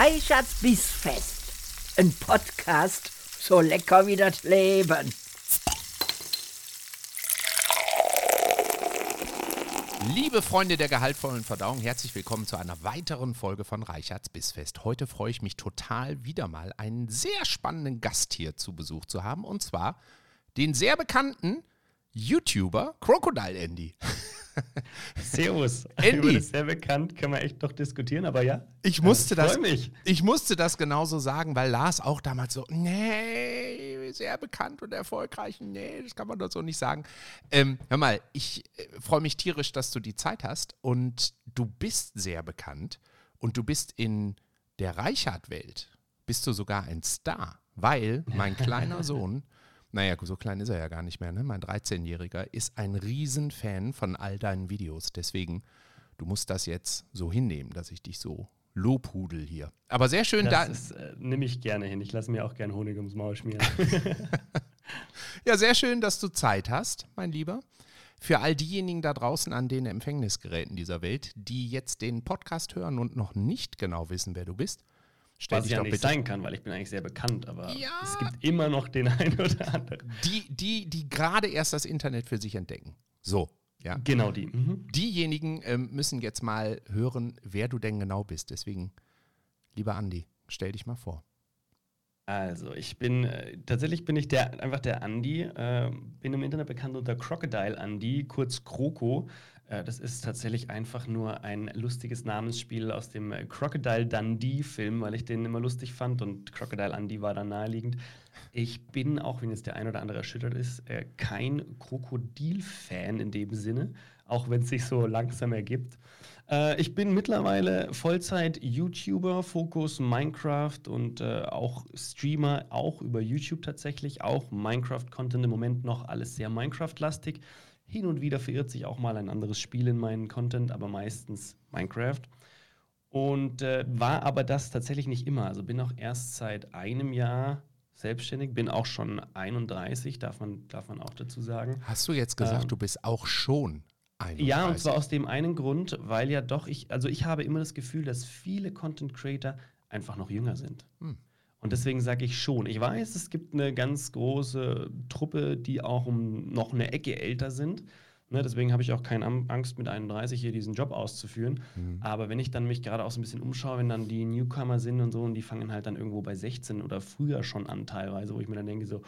Reichards Bissfest. Ein Podcast so lecker wie das Leben. Liebe Freunde der gehaltvollen Verdauung, herzlich willkommen zu einer weiteren Folge von Reichards Bissfest. Heute freue ich mich total, wieder mal einen sehr spannenden Gast hier zu Besuch zu haben. Und zwar den sehr bekannten YouTuber Crocodile Andy. Servus. Andy. Über sehr bekannt, kann man echt noch diskutieren, aber ja. Ich musste, Ja, das, mich. ich musste das genauso sagen, weil Lars auch damals so, nee, sehr bekannt und erfolgreich, nee, das kann man doch so nicht sagen. Ähm, hör mal, ich äh, freue mich tierisch, dass du die Zeit hast und du bist sehr bekannt und du bist in der Reichhardt-Welt, bist du sogar ein Star, weil mein kleiner Sohn, naja, so klein ist er ja gar nicht mehr, ne? mein 13-Jähriger, ist ein Riesenfan von all deinen Videos. Deswegen, du musst das jetzt so hinnehmen, dass ich dich so lobhudel hier. Aber sehr schön, da, Das ist, äh, nehme ich gerne hin. Ich lasse mir auch gern Honig ums Maul schmieren. ja, sehr schön, dass du Zeit hast, mein Lieber. Für all diejenigen da draußen an den Empfängnisgeräten dieser Welt, die jetzt den Podcast hören und noch nicht genau wissen, wer du bist, stell Was ja doch nicht bitte sein kann, weil ich bin eigentlich sehr bekannt, aber Ja. es gibt immer noch den einen oder anderen. die, die, die gerade erst das Internet für sich entdecken. So, ja. Genau die. Mhm. Diejenigen ähm, müssen jetzt mal hören, wer du denn genau bist. Deswegen, lieber Andi, stell dich mal vor. Also, ich bin, äh, tatsächlich bin ich der, einfach der Andi, äh, bin im Internet bekannt unter Crocodile Andy, kurz Kroko. Äh, das ist tatsächlich einfach nur ein lustiges Namensspiel aus dem äh, Crocodile Dundee Film, weil ich den immer lustig fand und Crocodile Andy war dann naheliegend. Ich bin, auch wenn jetzt der ein oder andere erschüttert ist, äh, kein Krokodil-Fan in dem Sinne, auch wenn es sich so langsam ergibt. Ich bin mittlerweile Vollzeit-YouTuber, Fokus Minecraft und auch Streamer, auch über YouTube tatsächlich, auch Minecraft-Content im Moment noch alles sehr Minecraft-lastig. Hin und wieder verirrt sich auch mal ein anderes Spiel in meinen Content, aber meistens Minecraft. Und äh, war aber das tatsächlich nicht immer. Also bin auch erst seit einem Jahr selbstständig, bin auch schon 31, darf man, darf man auch dazu sagen. Hast du jetzt gesagt, Ähm, du bist auch schon 31? Ja, und zwar aus dem einen Grund, weil ja doch ich, also ich habe immer das Gefühl, dass viele Content Creator einfach noch jünger sind. Hm. Und deswegen sage ich schon. Ich weiß, es gibt eine ganz große Truppe, die auch um noch eine Ecke älter sind. Ne, deswegen habe ich auch keine Angst, mit 31 hier diesen Job auszuführen. Mhm. Aber wenn ich dann mich gerade auch so ein bisschen umschaue, wenn dann die Newcomer sind und so, und die fangen halt dann irgendwo bei 16 oder früher schon an, teilweise, wo ich mir dann denke, so,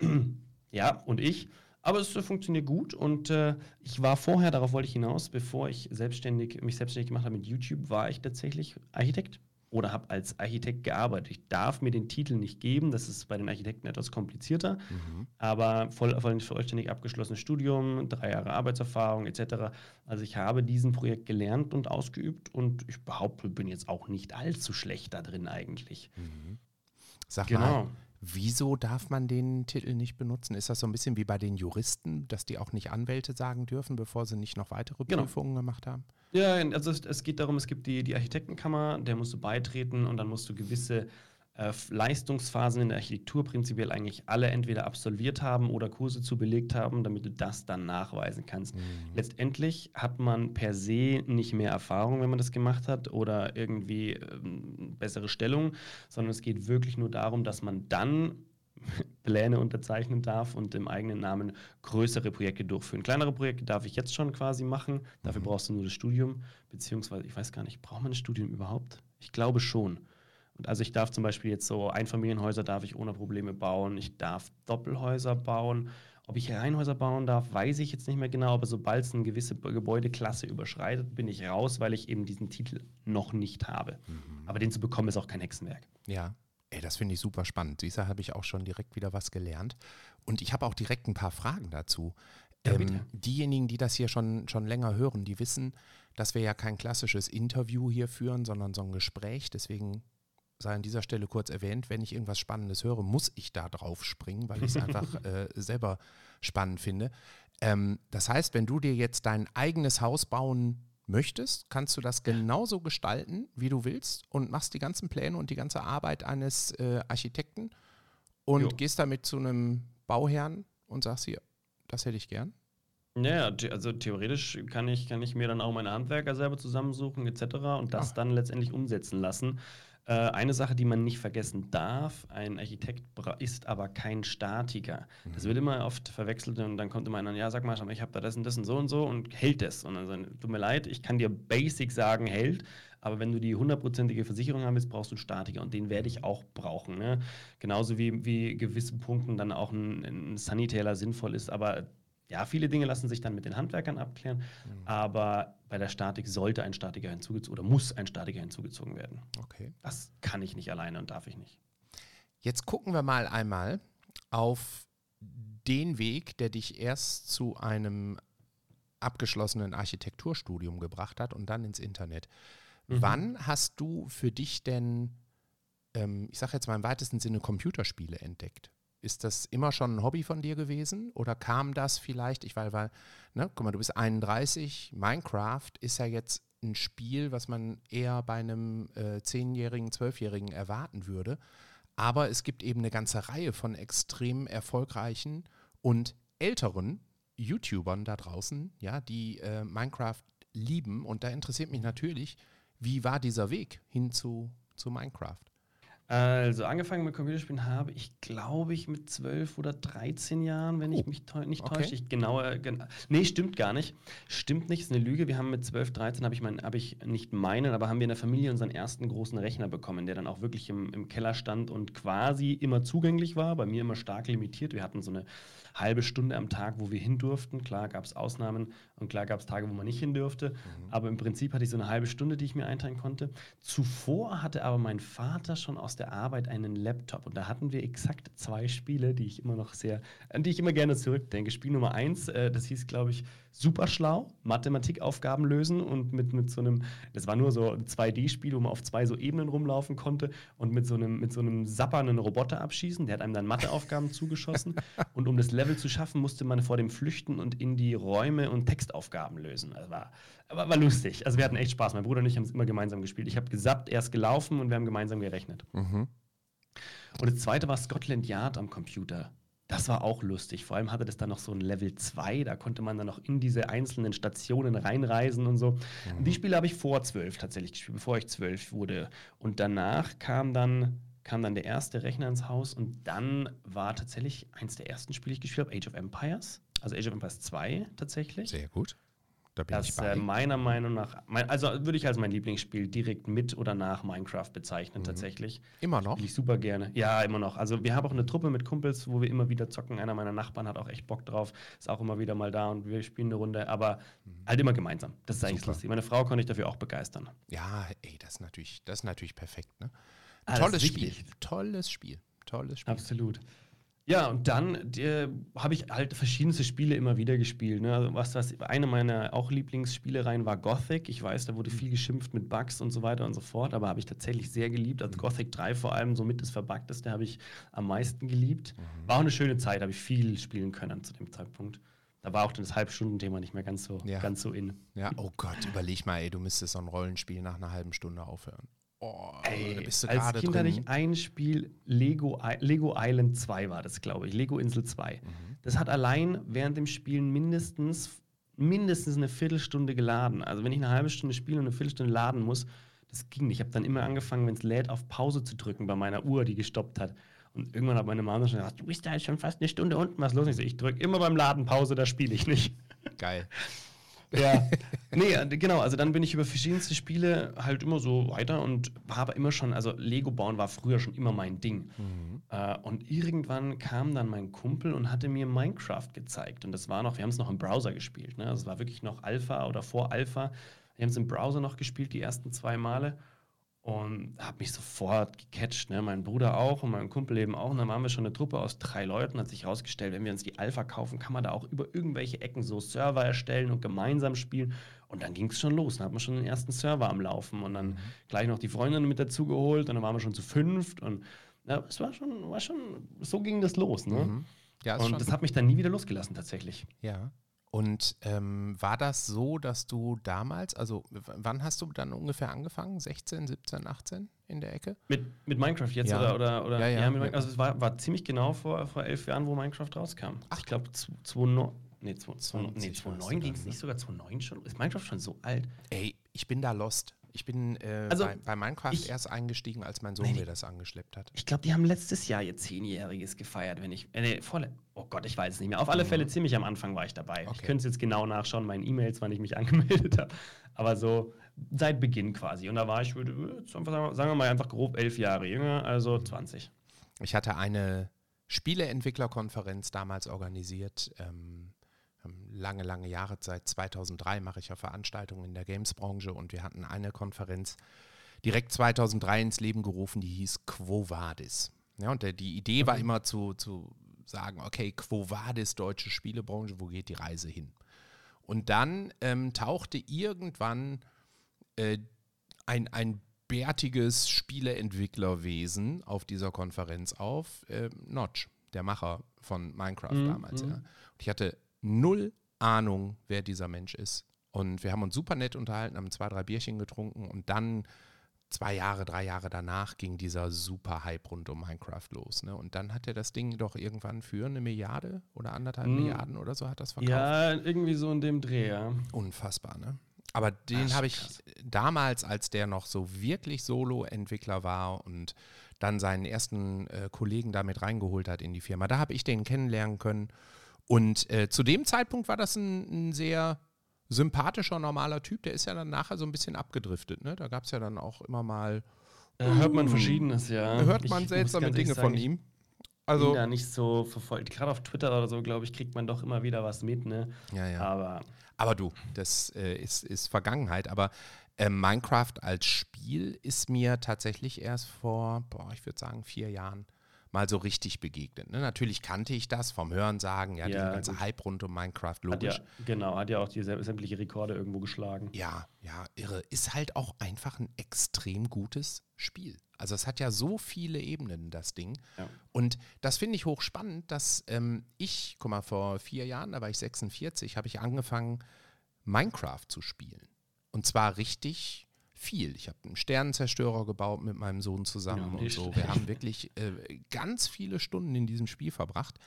ja, und ich. Aber es äh, funktioniert gut und äh, ich war vorher, darauf wollte ich hinaus, bevor ich selbstständig, mich selbstständig gemacht habe mit YouTube, war ich tatsächlich Architekt oder habe als Architekt gearbeitet. Ich darf mir den Titel nicht geben, das ist bei den Architekten etwas komplizierter, Mhm. aber voll, voll, vollständig abgeschlossenes Studium, drei Jahre Arbeitserfahrung etc. Also ich habe diesen Projekt gelernt und ausgeübt und ich behaupte, bin jetzt auch nicht allzu schlecht da drin eigentlich. Mhm. Sag Genau. mal, wieso darf man den Titel nicht benutzen? Ist das so ein bisschen wie bei den Juristen, dass die auch nicht Anwälte sagen dürfen, bevor sie nicht noch weitere Genau. Prüfungen gemacht haben? Ja, also es, es geht darum, es gibt die, die Architektenkammer, der musst du beitreten und dann musst du gewisse äh, Leistungsphasen in der Architektur prinzipiell eigentlich alle entweder absolviert haben oder Kurse zu belegt haben, damit du das dann nachweisen kannst. Letztendlich hat man per se nicht mehr Erfahrung, wenn man das gemacht hat oder irgendwie ähm, bessere Stellung, sondern es geht wirklich nur darum, dass man dann Pläne unterzeichnen darf und im eigenen Namen größere Projekte durchführen. Kleinere Projekte darf ich jetzt schon quasi machen. Dafür brauchst du nur das Studium, beziehungsweise ich weiß gar nicht, braucht man ein Studium überhaupt? Ich glaube schon. Also ich darf zum Beispiel jetzt so Einfamilienhäuser darf ich ohne Probleme bauen. Ich darf Doppelhäuser bauen. Ob ich Reihenhäuser bauen darf, weiß ich jetzt nicht mehr genau, aber sobald es eine gewisse Gebäudeklasse überschreitet, bin ich raus, weil ich eben diesen Titel noch nicht habe. Aber den zu bekommen ist auch kein Hexenwerk. Ja. Ey, das finde ich super spannend. Du, habe ich auch schon direkt wieder was gelernt. Und ich habe auch direkt ein paar Fragen dazu. Ja, ähm, diejenigen, die das hier schon, schon länger hören, die wissen, dass wir ja kein klassisches Interview hier führen, sondern so ein Gespräch. Deswegen sei an dieser Stelle kurz erwähnt, wenn ich irgendwas Spannendes höre, muss ich da drauf springen, weil ich es einfach äh, selber spannend finde. Ähm, das heißt, wenn du dir jetzt dein eigenes Haus bauen möchtest, kannst du das genauso gestalten, wie du willst und machst die ganzen Pläne und die ganze Arbeit eines äh, Architekten und Jo. gehst damit zu einem Bauherrn und sagst hier, das hätte ich gern. Naja, also theoretisch kann ich, kann ich mir dann auch meine Handwerker selber zusammensuchen etc. und das Ah. dann letztendlich umsetzen lassen. Äh, eine Sache, die man nicht vergessen darf, ein Architekt ist aber kein Statiker. Mhm. Das wird immer oft verwechselt und dann kommt immer einer, ja, sag mal, ich habe da das und das und so und so und hält das. Und dann sagen, tut mir leid, ich kann dir basic sagen, hält, aber wenn du die hundertprozentige Versicherung haben willst, brauchst du einen Statiker und den werde ich auch brauchen. Ne? Genauso wie, wie gewissen Punkten dann auch ein, ein Sanitäler sinnvoll ist, aber ja, viele Dinge lassen sich dann mit den Handwerkern abklären, mhm. aber bei der Statik sollte ein Statiker hinzugezogen oder muss ein Statiker hinzugezogen werden. Okay. Das kann ich nicht alleine und darf ich nicht. Jetzt gucken wir mal einmal auf den Weg, der dich erst zu einem abgeschlossenen Architekturstudium gebracht hat und dann ins Internet. Mhm. Wann hast du für dich denn, ähm, ich sage jetzt mal im weitesten Sinne, Computerspiele entdeckt? Ist das immer schon ein Hobby von dir gewesen oder kam das vielleicht, ich weil, weil, ne, guck mal, du bist 31, Minecraft ist ja jetzt ein Spiel, was man eher bei einem äh, 10-jährigen, 12-jährigen erwarten würde. Aber es gibt eben eine ganze Reihe von extrem erfolgreichen und älteren YouTubern da draußen, ja, die äh, Minecraft lieben. Und da interessiert mich natürlich, wie war dieser Weg hin zu, zu Minecraft? Also angefangen mit Computerspielen habe ich, glaube ich, mit 12 oder 13 Jahren, wenn oh. ich mich täu nicht okay. täusche. Ich genauer, gen nee, stimmt gar nicht. Stimmt nicht, ist eine Lüge. Wir haben mit 12, 13, habe ich, mein, hab ich nicht meinen, aber haben wir in der Familie unseren ersten großen Rechner bekommen, der dann auch wirklich im, im Keller stand und quasi immer zugänglich war. Bei mir immer stark limitiert. Wir hatten so eine halbe Stunde am Tag, wo wir hin durften. Klar gab es Ausnahmen und klar gab es Tage, wo man nicht hin durfte. Mhm. Aber im Prinzip hatte ich so eine halbe Stunde, die ich mir einteilen konnte. Zuvor hatte aber mein Vater schon aus der Arbeit einen Laptop und da hatten wir exakt zwei Spiele, die ich immer noch sehr, an die ich immer gerne zurückdenke. Spiel Nummer eins, äh, das hieß, glaube ich, super schlau, Mathematikaufgaben lösen und mit, mit so einem, das war nur so ein 2D-Spiel, wo man auf zwei so Ebenen rumlaufen konnte und mit so einem, mit so einem sappernden Roboter abschießen. Der hat einem dann Matheaufgaben zugeschossen und um das Level zu schaffen, musste man vor dem flüchten und in die Räume und Textaufgaben lösen. Das war, war, war lustig. Also wir hatten echt Spaß. Mein Bruder und ich haben es immer gemeinsam gespielt. Ich habe gesappt, er ist gelaufen und wir haben gemeinsam gerechnet. Mhm. Und das zweite war Scotland Yard am Computer. Das war auch lustig. Vor allem hatte das dann noch so ein Level 2. Da konnte man dann noch in diese einzelnen Stationen reinreisen und so. Mhm. Die Spiele habe ich vor 12 tatsächlich gespielt, bevor ich 12 wurde. Und danach kam dann, kam dann der erste Rechner ins Haus und dann war tatsächlich eins der ersten Spiele, die ich gespielt habe, Age of Empires. Also Age of Empires 2 tatsächlich. Sehr gut. Da bin das ich bei. Äh, meiner Meinung nach, mein, also würde ich als mein Lieblingsspiel direkt mit oder nach Minecraft bezeichnen, mhm. tatsächlich. Immer noch? Spiele ich super gerne. Ja, immer noch. Also wir haben auch eine Truppe mit Kumpels, wo wir immer wieder zocken. Einer meiner Nachbarn hat auch echt Bock drauf, ist auch immer wieder mal da und wir spielen eine Runde, aber mhm. halt immer gemeinsam. Das ist eigentlich lustig. Meine Frau konnte ich dafür auch begeistern. Ja, ey, das ist natürlich, das ist natürlich perfekt, ne? Ah, Tolles Spiel. Tolles Spiel. Tolles Spiel. Absolut. Ja, und dann habe ich halt verschiedenste Spiele immer wieder gespielt. Ne? Also was, was eine meiner auch Lieblingsspielereien war Gothic. Ich weiß, da wurde viel geschimpft mit Bugs und so weiter und so fort, aber habe ich tatsächlich sehr geliebt. Also Gothic 3 vor allem, somit das Verbuggteste, habe ich am meisten geliebt. Mhm. War auch eine schöne Zeit, habe ich viel spielen können zu dem Zeitpunkt. Da war auch das Halbstundenthema nicht mehr ganz so, ja. ganz so in. Ja, oh Gott, überleg mal, ey, du müsstest so ein Rollenspiel nach einer halben Stunde aufhören. Oh, Ey, da bist du als Kind drin. hatte ich ein Spiel, Lego, Lego Island 2 war das, glaube ich, Lego Insel 2. Mhm. Das hat allein während dem Spielen mindestens, mindestens eine Viertelstunde geladen. Also wenn ich eine halbe Stunde spiele und eine Viertelstunde laden muss, das ging nicht. Ich habe dann immer angefangen, wenn es lädt, auf Pause zu drücken bei meiner Uhr, die gestoppt hat. Und irgendwann hat meine Mama schon gesagt, du bist da jetzt schon fast eine Stunde unten, was los? Ich, so, ich drücke immer beim Laden Pause, da spiele ich nicht. Geil. Ja. Nee, äh, genau, also dann bin ich über verschiedenste Spiele halt immer so weiter und war aber immer schon, also Lego bauen war früher schon immer mein Ding. Mhm. Äh, und irgendwann kam dann mein Kumpel und hatte mir Minecraft gezeigt. Und das war noch, wir haben es noch im Browser gespielt, ne? Also es war wirklich noch Alpha oder vor Alpha. Wir haben es im Browser noch gespielt, die ersten zwei Male und habe mich sofort gecatcht. Ne? Mein Bruder auch und mein Kumpel eben auch. Und dann waren wir schon eine Truppe aus drei Leuten. Hat sich herausgestellt, wenn wir uns die Alpha kaufen, kann man da auch über irgendwelche Ecken so Server erstellen und gemeinsam spielen. Und dann ging es schon los. Dann hat man schon den ersten Server am Laufen und dann mhm. gleich noch die Freundin mit dazu geholt. Und dann waren wir schon zu fünft. Und ja, es war schon, war schon, so ging das los. Ne? Mhm. Ja, und das hat mich dann nie wieder losgelassen, tatsächlich. Ja. Und ähm, war das so, dass du damals, also wann hast du dann ungefähr angefangen? 16, 17, 18 in der Ecke? Mit, mit Minecraft jetzt ja. oder, oder, oder? Ja, ja. ja also es war, war ziemlich genau vor, vor elf Jahren, wo Minecraft rauskam. Ach. Ich glaube, 2009. Nee, 2009 nee, ging es nicht sogar 2009 schon. Ist Minecraft schon so alt? Ey, ich bin da lost. Ich bin äh, Also, bei, bei Minecraft ich- erst eingestiegen, als mein Sohn Nee, mir das angeschleppt hat. Ich glaube, die haben letztes Jahr ihr Zehnjähriges gefeiert, wenn ich. Äh, nee, vorle oh Gott, ich weiß es nicht mehr. Auf alle Fälle ziemlich am Anfang war ich dabei. Ich Mhm. Okay. könnte es jetzt genau nachschauen, meinen E-Mails, wann ich mich angemeldet habe. Aber so seit Beginn quasi. Und da war ich, würde, sagen, wir mal, einfach grob elf Jahre jünger, also 20. Ich hatte eine Spieleentwicklerkonferenz damals organisiert. Ähm, lange, lange Jahre, seit 2003 mache ich ja Veranstaltungen in der Games-Branche und wir hatten eine Konferenz direkt 2003 ins Leben gerufen, die hieß Quo Vadis. Ja, und der, die Idee war immer zu, zu sagen, okay, Quo Vadis, deutsche Spielebranche, wo geht die Reise hin? Und dann ähm, tauchte irgendwann äh, ein, ein bärtiges Spieleentwicklerwesen auf dieser Konferenz auf. Äh, Notch, der Macher von Minecraft Mhm, damals. mhm. Ja. Und ich hatte null Ahnung, wer dieser Mensch ist. Und wir haben uns super nett unterhalten, haben zwei, drei Bierchen getrunken und dann zwei Jahre, drei Jahre danach ging dieser super Hype rund um Minecraft los. Ne? Und dann hat er das Ding doch irgendwann für eine Milliarde oder anderthalb Mhm. Milliarden oder so hat das verkauft. Ja, irgendwie so in dem Dreh, ja. Unfassbar, ne? Aber den habe ich krass. damals, als der noch so wirklich Solo-Entwickler war und dann seinen ersten äh, Kollegen damit reingeholt hat in die Firma, da habe ich den kennenlernen können. Und äh, zu dem Zeitpunkt war das ein, ein sehr sympathischer, normaler Typ. Der ist ja dann nachher so ein bisschen abgedriftet. Ne? Da gab es ja dann auch immer mal, Da hört man Verschiedenes, ja. hört Ich man muss seltsame Dinge sagen, von ich ihm. Also, da nicht so verfolgt. Gerade auf Twitter oder so, glaube ich, kriegt man doch immer wieder was mit, ne? ja, ja. Aber Aber du, das äh, ist, ist Vergangenheit. Aber äh, Minecraft als Spiel ist mir tatsächlich erst vor, boah, ich würde sagen, vier Jahren mal so richtig begegnet. Ne? Natürlich kannte ich das vom Hörensagen, ja, Ja, dieser ganze gut. Hype rund um Minecraft, hat ja, logisch. genau, hat ja auch die sä- sämtliche Rekorde irgendwo geschlagen. Ja, ja, irre. Ist halt auch einfach ein extrem gutes Spiel. Also es hat ja so viele Ebenen, das Ding. Ja. Und das finde ich hochspannend, dass ähm, ich, guck mal, vor vier Jahren, da war ich 46, habe ich angefangen, Minecraft zu spielen. Und zwar richtig viel. Ich habe einen Sternenzerstörer gebaut mit meinem Sohn zusammen Ja, und so. Wir haben wirklich äh, ganz viele Stunden in diesem Spiel verbracht.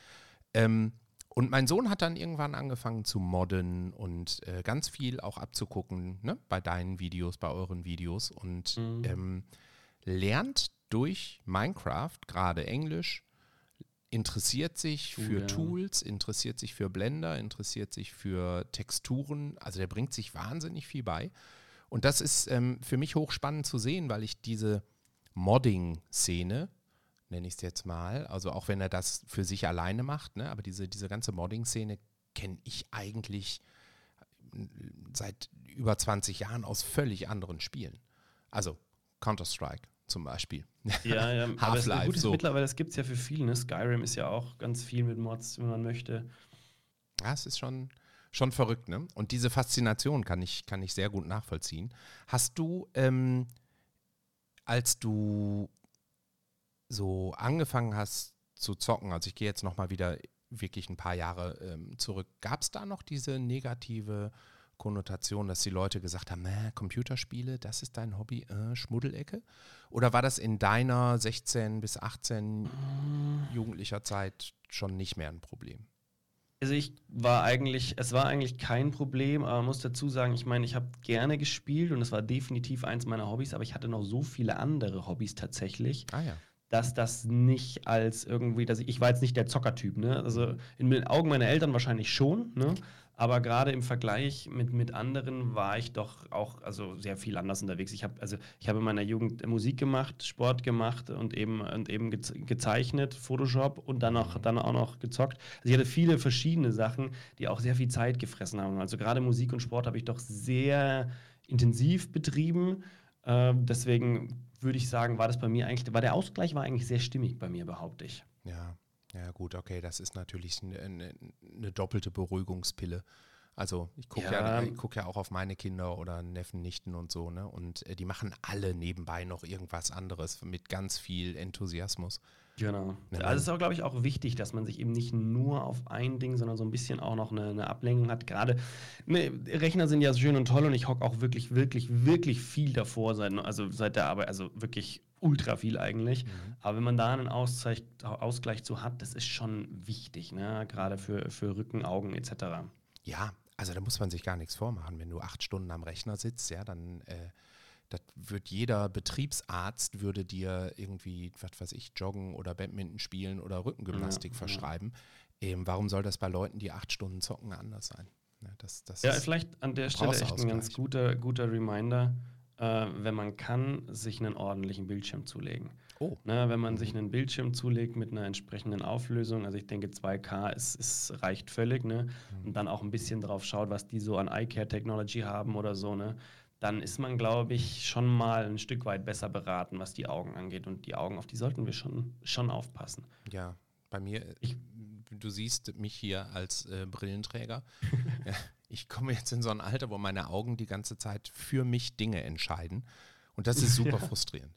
Ähm, und mein Sohn hat dann irgendwann angefangen zu modden und äh, ganz viel auch abzugucken, ne? bei deinen Videos, bei euren Videos und Mhm. ähm, lernt durch Minecraft gerade Englisch, interessiert sich für ja. Tools, interessiert sich für Blender, interessiert sich für Texturen. Also der bringt sich wahnsinnig viel bei. Und das ist ähm, für mich hochspannend zu sehen, weil ich diese Modding-Szene, nenne ich es jetzt mal, also auch wenn er das für sich alleine macht, ne, aber diese, diese ganze Modding-Szene kenne ich eigentlich äh, seit über 20 Jahren aus völlig anderen Spielen. Also Counter-Strike zum Beispiel. Ja, ja. aber es, Half-Life, gut, so. mittlerweile, das gibt es ja für viele, ne? Skyrim ist ja auch ganz viel mit Mods, wenn man möchte. Ja, es ist schon, schon verrückt, ne? Und diese Faszination kann ich, kann ich sehr gut nachvollziehen. Hast du, ähm, als du so angefangen hast zu zocken, also ich gehe jetzt nochmal wieder wirklich ein paar Jahre ähm, zurück, gab es da noch diese negative Konnotation, dass die Leute gesagt haben, Computerspiele, das ist dein Hobby, äh, Schmuddelecke? Oder war das in deiner 16 bis 18 jugendlicher Zeit schon nicht mehr ein Problem? Also ich war eigentlich, es war eigentlich kein Problem, aber man muss dazu sagen, ich meine, ich habe gerne gespielt und es war definitiv eins meiner Hobbys, aber ich hatte noch so viele andere Hobbys tatsächlich, Ah ja. Dass das nicht als irgendwie, dass ich, ich war jetzt nicht der Zockertyp, ne? Also in den Augen meiner Eltern wahrscheinlich schon, ne? Aber gerade im Vergleich mit, mit anderen war ich doch auch also sehr viel anders unterwegs. Ich habe also ich habe in meiner Jugend Musik gemacht, Sport gemacht und eben und eben geze gezeichnet, Photoshop und dann auch dann auch noch gezockt. Also ich hatte viele verschiedene Sachen, die auch sehr viel Zeit gefressen haben. Also gerade Musik und Sport habe ich doch sehr intensiv betrieben. Ähm, deswegen würde ich sagen, war das bei mir eigentlich, war der Ausgleich war eigentlich sehr stimmig bei mir, behaupte ich. Ja, ja gut, okay, das ist natürlich eine, eine, doppelte Beruhigungspille. Also ich gucke ja. Ja. guck ja auch auf meine Kinder oder Neffen, Nichten und so, ne? Und äh, die machen alle nebenbei noch irgendwas anderes mit ganz viel Enthusiasmus. Genau. Also es ist auch, glaube ich, auch wichtig, dass man sich eben nicht nur auf ein Ding, sondern so ein bisschen auch noch eine, eine Ablenkung hat. Gerade ne, Rechner sind ja schön und toll und ich hocke auch wirklich, wirklich, wirklich viel davor seit, also seit der Arbeit, also wirklich ultra viel eigentlich. Aber wenn man da einen Ausgleich, Ausgleich zu hat, das ist schon wichtig, ne? gerade für, für Rücken, Augen etc. Ja, also da muss man sich gar nichts vormachen. Wenn du acht Stunden am Rechner sitzt, ja, dann, äh, wird jeder Betriebsarzt würde dir irgendwie, was weiß ich, joggen oder Badminton spielen oder Rückengymnastik Ja, ja. verschreiben. Ähm, warum soll das bei Leuten, die acht Stunden zocken, anders sein? Ja, das, das Ja, ist, vielleicht an der Stelle echt ein ganz guter, guter Reminder, äh, wenn man kann, sich einen ordentlichen Bildschirm zulegen. oh, Ne, wenn man sich einen Bildschirm zulegt mit einer entsprechenden Auflösung, also ich denke 2K ist, ist, reicht völlig, ne? und dann auch ein bisschen drauf schaut, was die so an Eye-Care-Technology haben oder so, ne? Dann ist man, glaube ich, schon mal ein Stück weit besser beraten, was die Augen angeht. Und die Augen, auf die sollten wir schon, schon aufpassen. ja, bei mir, Ich- du siehst mich hier als äh, Brillenträger. ich komme jetzt in so ein Alter, wo meine Augen die ganze Zeit für mich Dinge entscheiden. Und das ist super Ja. frustrierend.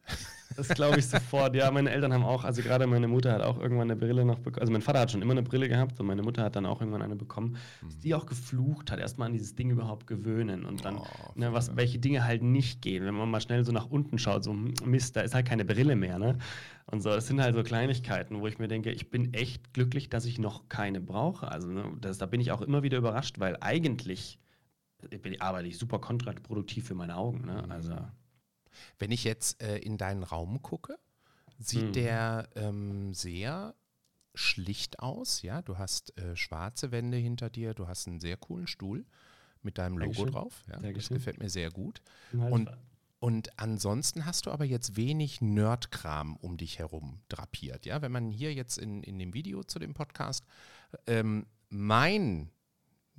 Das glaube ich sofort. Ja, meine Eltern haben auch, also gerade meine Mutter hat auch irgendwann eine Brille noch bekommen. Also mein Vater hat schon immer eine Brille gehabt und meine Mutter hat dann auch irgendwann eine bekommen, dass die auch geflucht hat, erstmal an dieses Ding überhaupt gewöhnen und dann, Oh, ne, was, welche Dinge halt nicht gehen. Wenn man mal schnell so nach unten schaut, so Mist, da ist halt keine Brille mehr, ne? Und so, das sind halt so Kleinigkeiten, wo ich mir denke, ich bin echt glücklich, dass ich noch keine brauche. Also ne, das, da bin ich auch immer wieder überrascht, weil eigentlich äh, bin, arbeite ich super kontraproduktiv für meine Augen, ne? Also Wenn ich jetzt äh, in deinen Raum gucke, sieht Hm. der ähm, sehr schlicht aus. Ja, du hast äh, schwarze Wände hinter dir, du hast einen sehr coolen Stuhl mit deinem Logo Dankeschön. drauf. Ja, das gefällt mir sehr gut. Und, und ansonsten hast du aber jetzt wenig Nerdkram um dich herum drapiert. Ja, wenn man hier jetzt in, in dem Video zu dem Podcast ähm, mein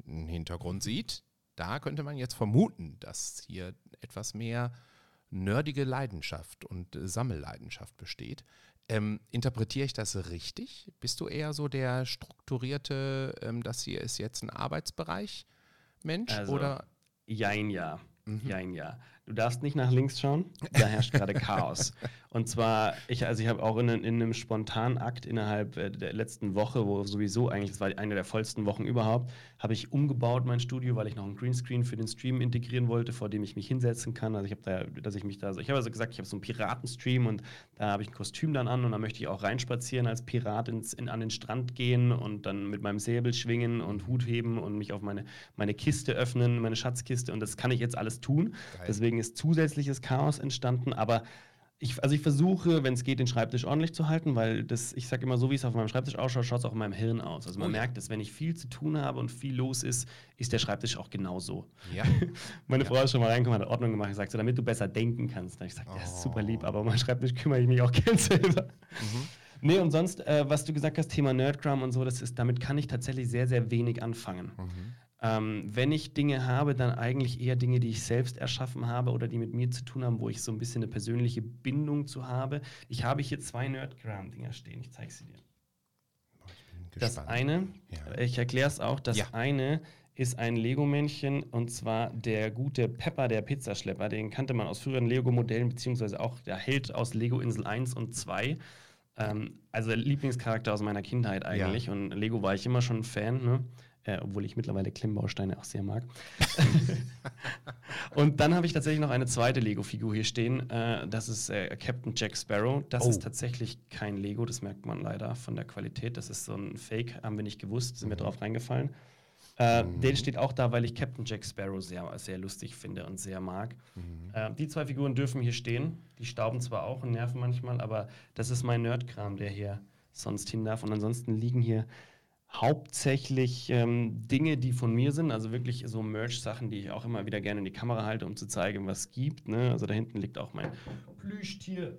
Hintergrund sieht, da könnte man jetzt vermuten, dass hier etwas mehr nerdige Leidenschaft und äh, Sammelleidenschaft besteht. Ähm, interpretiere ich das richtig? Bist du eher so der strukturierte, ähm, das hier ist jetzt ein Arbeitsbereich Mensch? Also, oder Jein, ja. Mhm. Jein, ja. Du darfst nicht nach links schauen, da herrscht gerade Chaos. Und zwar, ich, also ich habe auch in, in einem spontanen Akt innerhalb äh, der letzten Woche, wo sowieso eigentlich, das war eine der vollsten Wochen überhaupt, habe ich umgebaut mein Studio, weil ich noch einen Greenscreen für den Stream integrieren wollte, vor dem ich mich hinsetzen kann. Also ich habe da, dass ich mich da, so, ich habe also gesagt, ich habe so einen Piratenstream und da habe ich ein Kostüm dann an und da möchte ich auch reinspazieren als Pirat ins, in, an den Strand gehen und dann mit meinem Säbel schwingen und Hut heben und mich auf meine, meine Kiste öffnen, meine Schatzkiste und das kann ich jetzt alles tun. Geil. Deswegen ist zusätzliches Chaos entstanden, aber ich, also ich versuche, wenn es geht, den Schreibtisch ordentlich zu halten, weil das, ich sage immer, so wie es auf meinem Schreibtisch ausschaut, schaut es auch in meinem Hirn aus. Also man Oh merkt, dass wenn ich viel zu tun habe und viel los ist, ist der Schreibtisch auch genauso. ja, Meine Ja. Frau ist schon mal reingekommen, hat Ordnung gemacht, gesagt, so, damit du besser denken kannst. Habe ich gesagt, ja, ist super lieb, Oh. aber um meinen Schreibtisch kümmere ich mich auch gern selber. Mhm. Nee, und sonst, äh, was du gesagt hast, Thema Nerdgram und so, das ist, damit kann ich tatsächlich sehr, sehr wenig anfangen. Mhm. Ähm, wenn ich Dinge habe, dann eigentlich eher Dinge, die ich selbst erschaffen habe oder die mit mir zu tun haben, wo ich so ein bisschen eine persönliche Bindung zu habe. Ich habe hier zwei Nerdgram-Dinger stehen, ich zeige sie dir. Das eine, Ja. ich erkläre es auch, das Ja. eine ist ein Lego-Männchen und zwar der gute Pepper, der Pizzaschlepper. Den kannte man aus früheren Lego-Modellen, beziehungsweise auch der Held aus Lego Insel 1 und 2. Ähm, also der Lieblingscharakter aus meiner Kindheit eigentlich. Und Lego war ich immer schon ein Fan, ne? Äh, obwohl ich mittlerweile Klemmbausteine auch sehr mag. und dann habe ich tatsächlich noch eine zweite Lego-Figur hier stehen. Äh, das ist äh, Captain Jack Sparrow. Das Oh. ist tatsächlich kein Lego, das merkt man leider von der Qualität. Das ist so ein Fake, haben wir nicht gewusst, sind wir drauf reingefallen. Äh, Den steht auch da, weil ich Captain Jack Sparrow sehr, sehr lustig finde und sehr mag. Äh, die zwei Figuren dürfen hier stehen. Die stauben zwar auch und nerven manchmal, aber das ist mein Nerdkram, der hier sonst hin darf. Und ansonsten liegen hier hauptsächlich ähm, Dinge, die von mir sind, also wirklich so Merch-Sachen, die ich auch immer wieder gerne in die Kamera halte, um zu zeigen, was es gibt. Ne? Also da hinten liegt auch mein Plüschtier,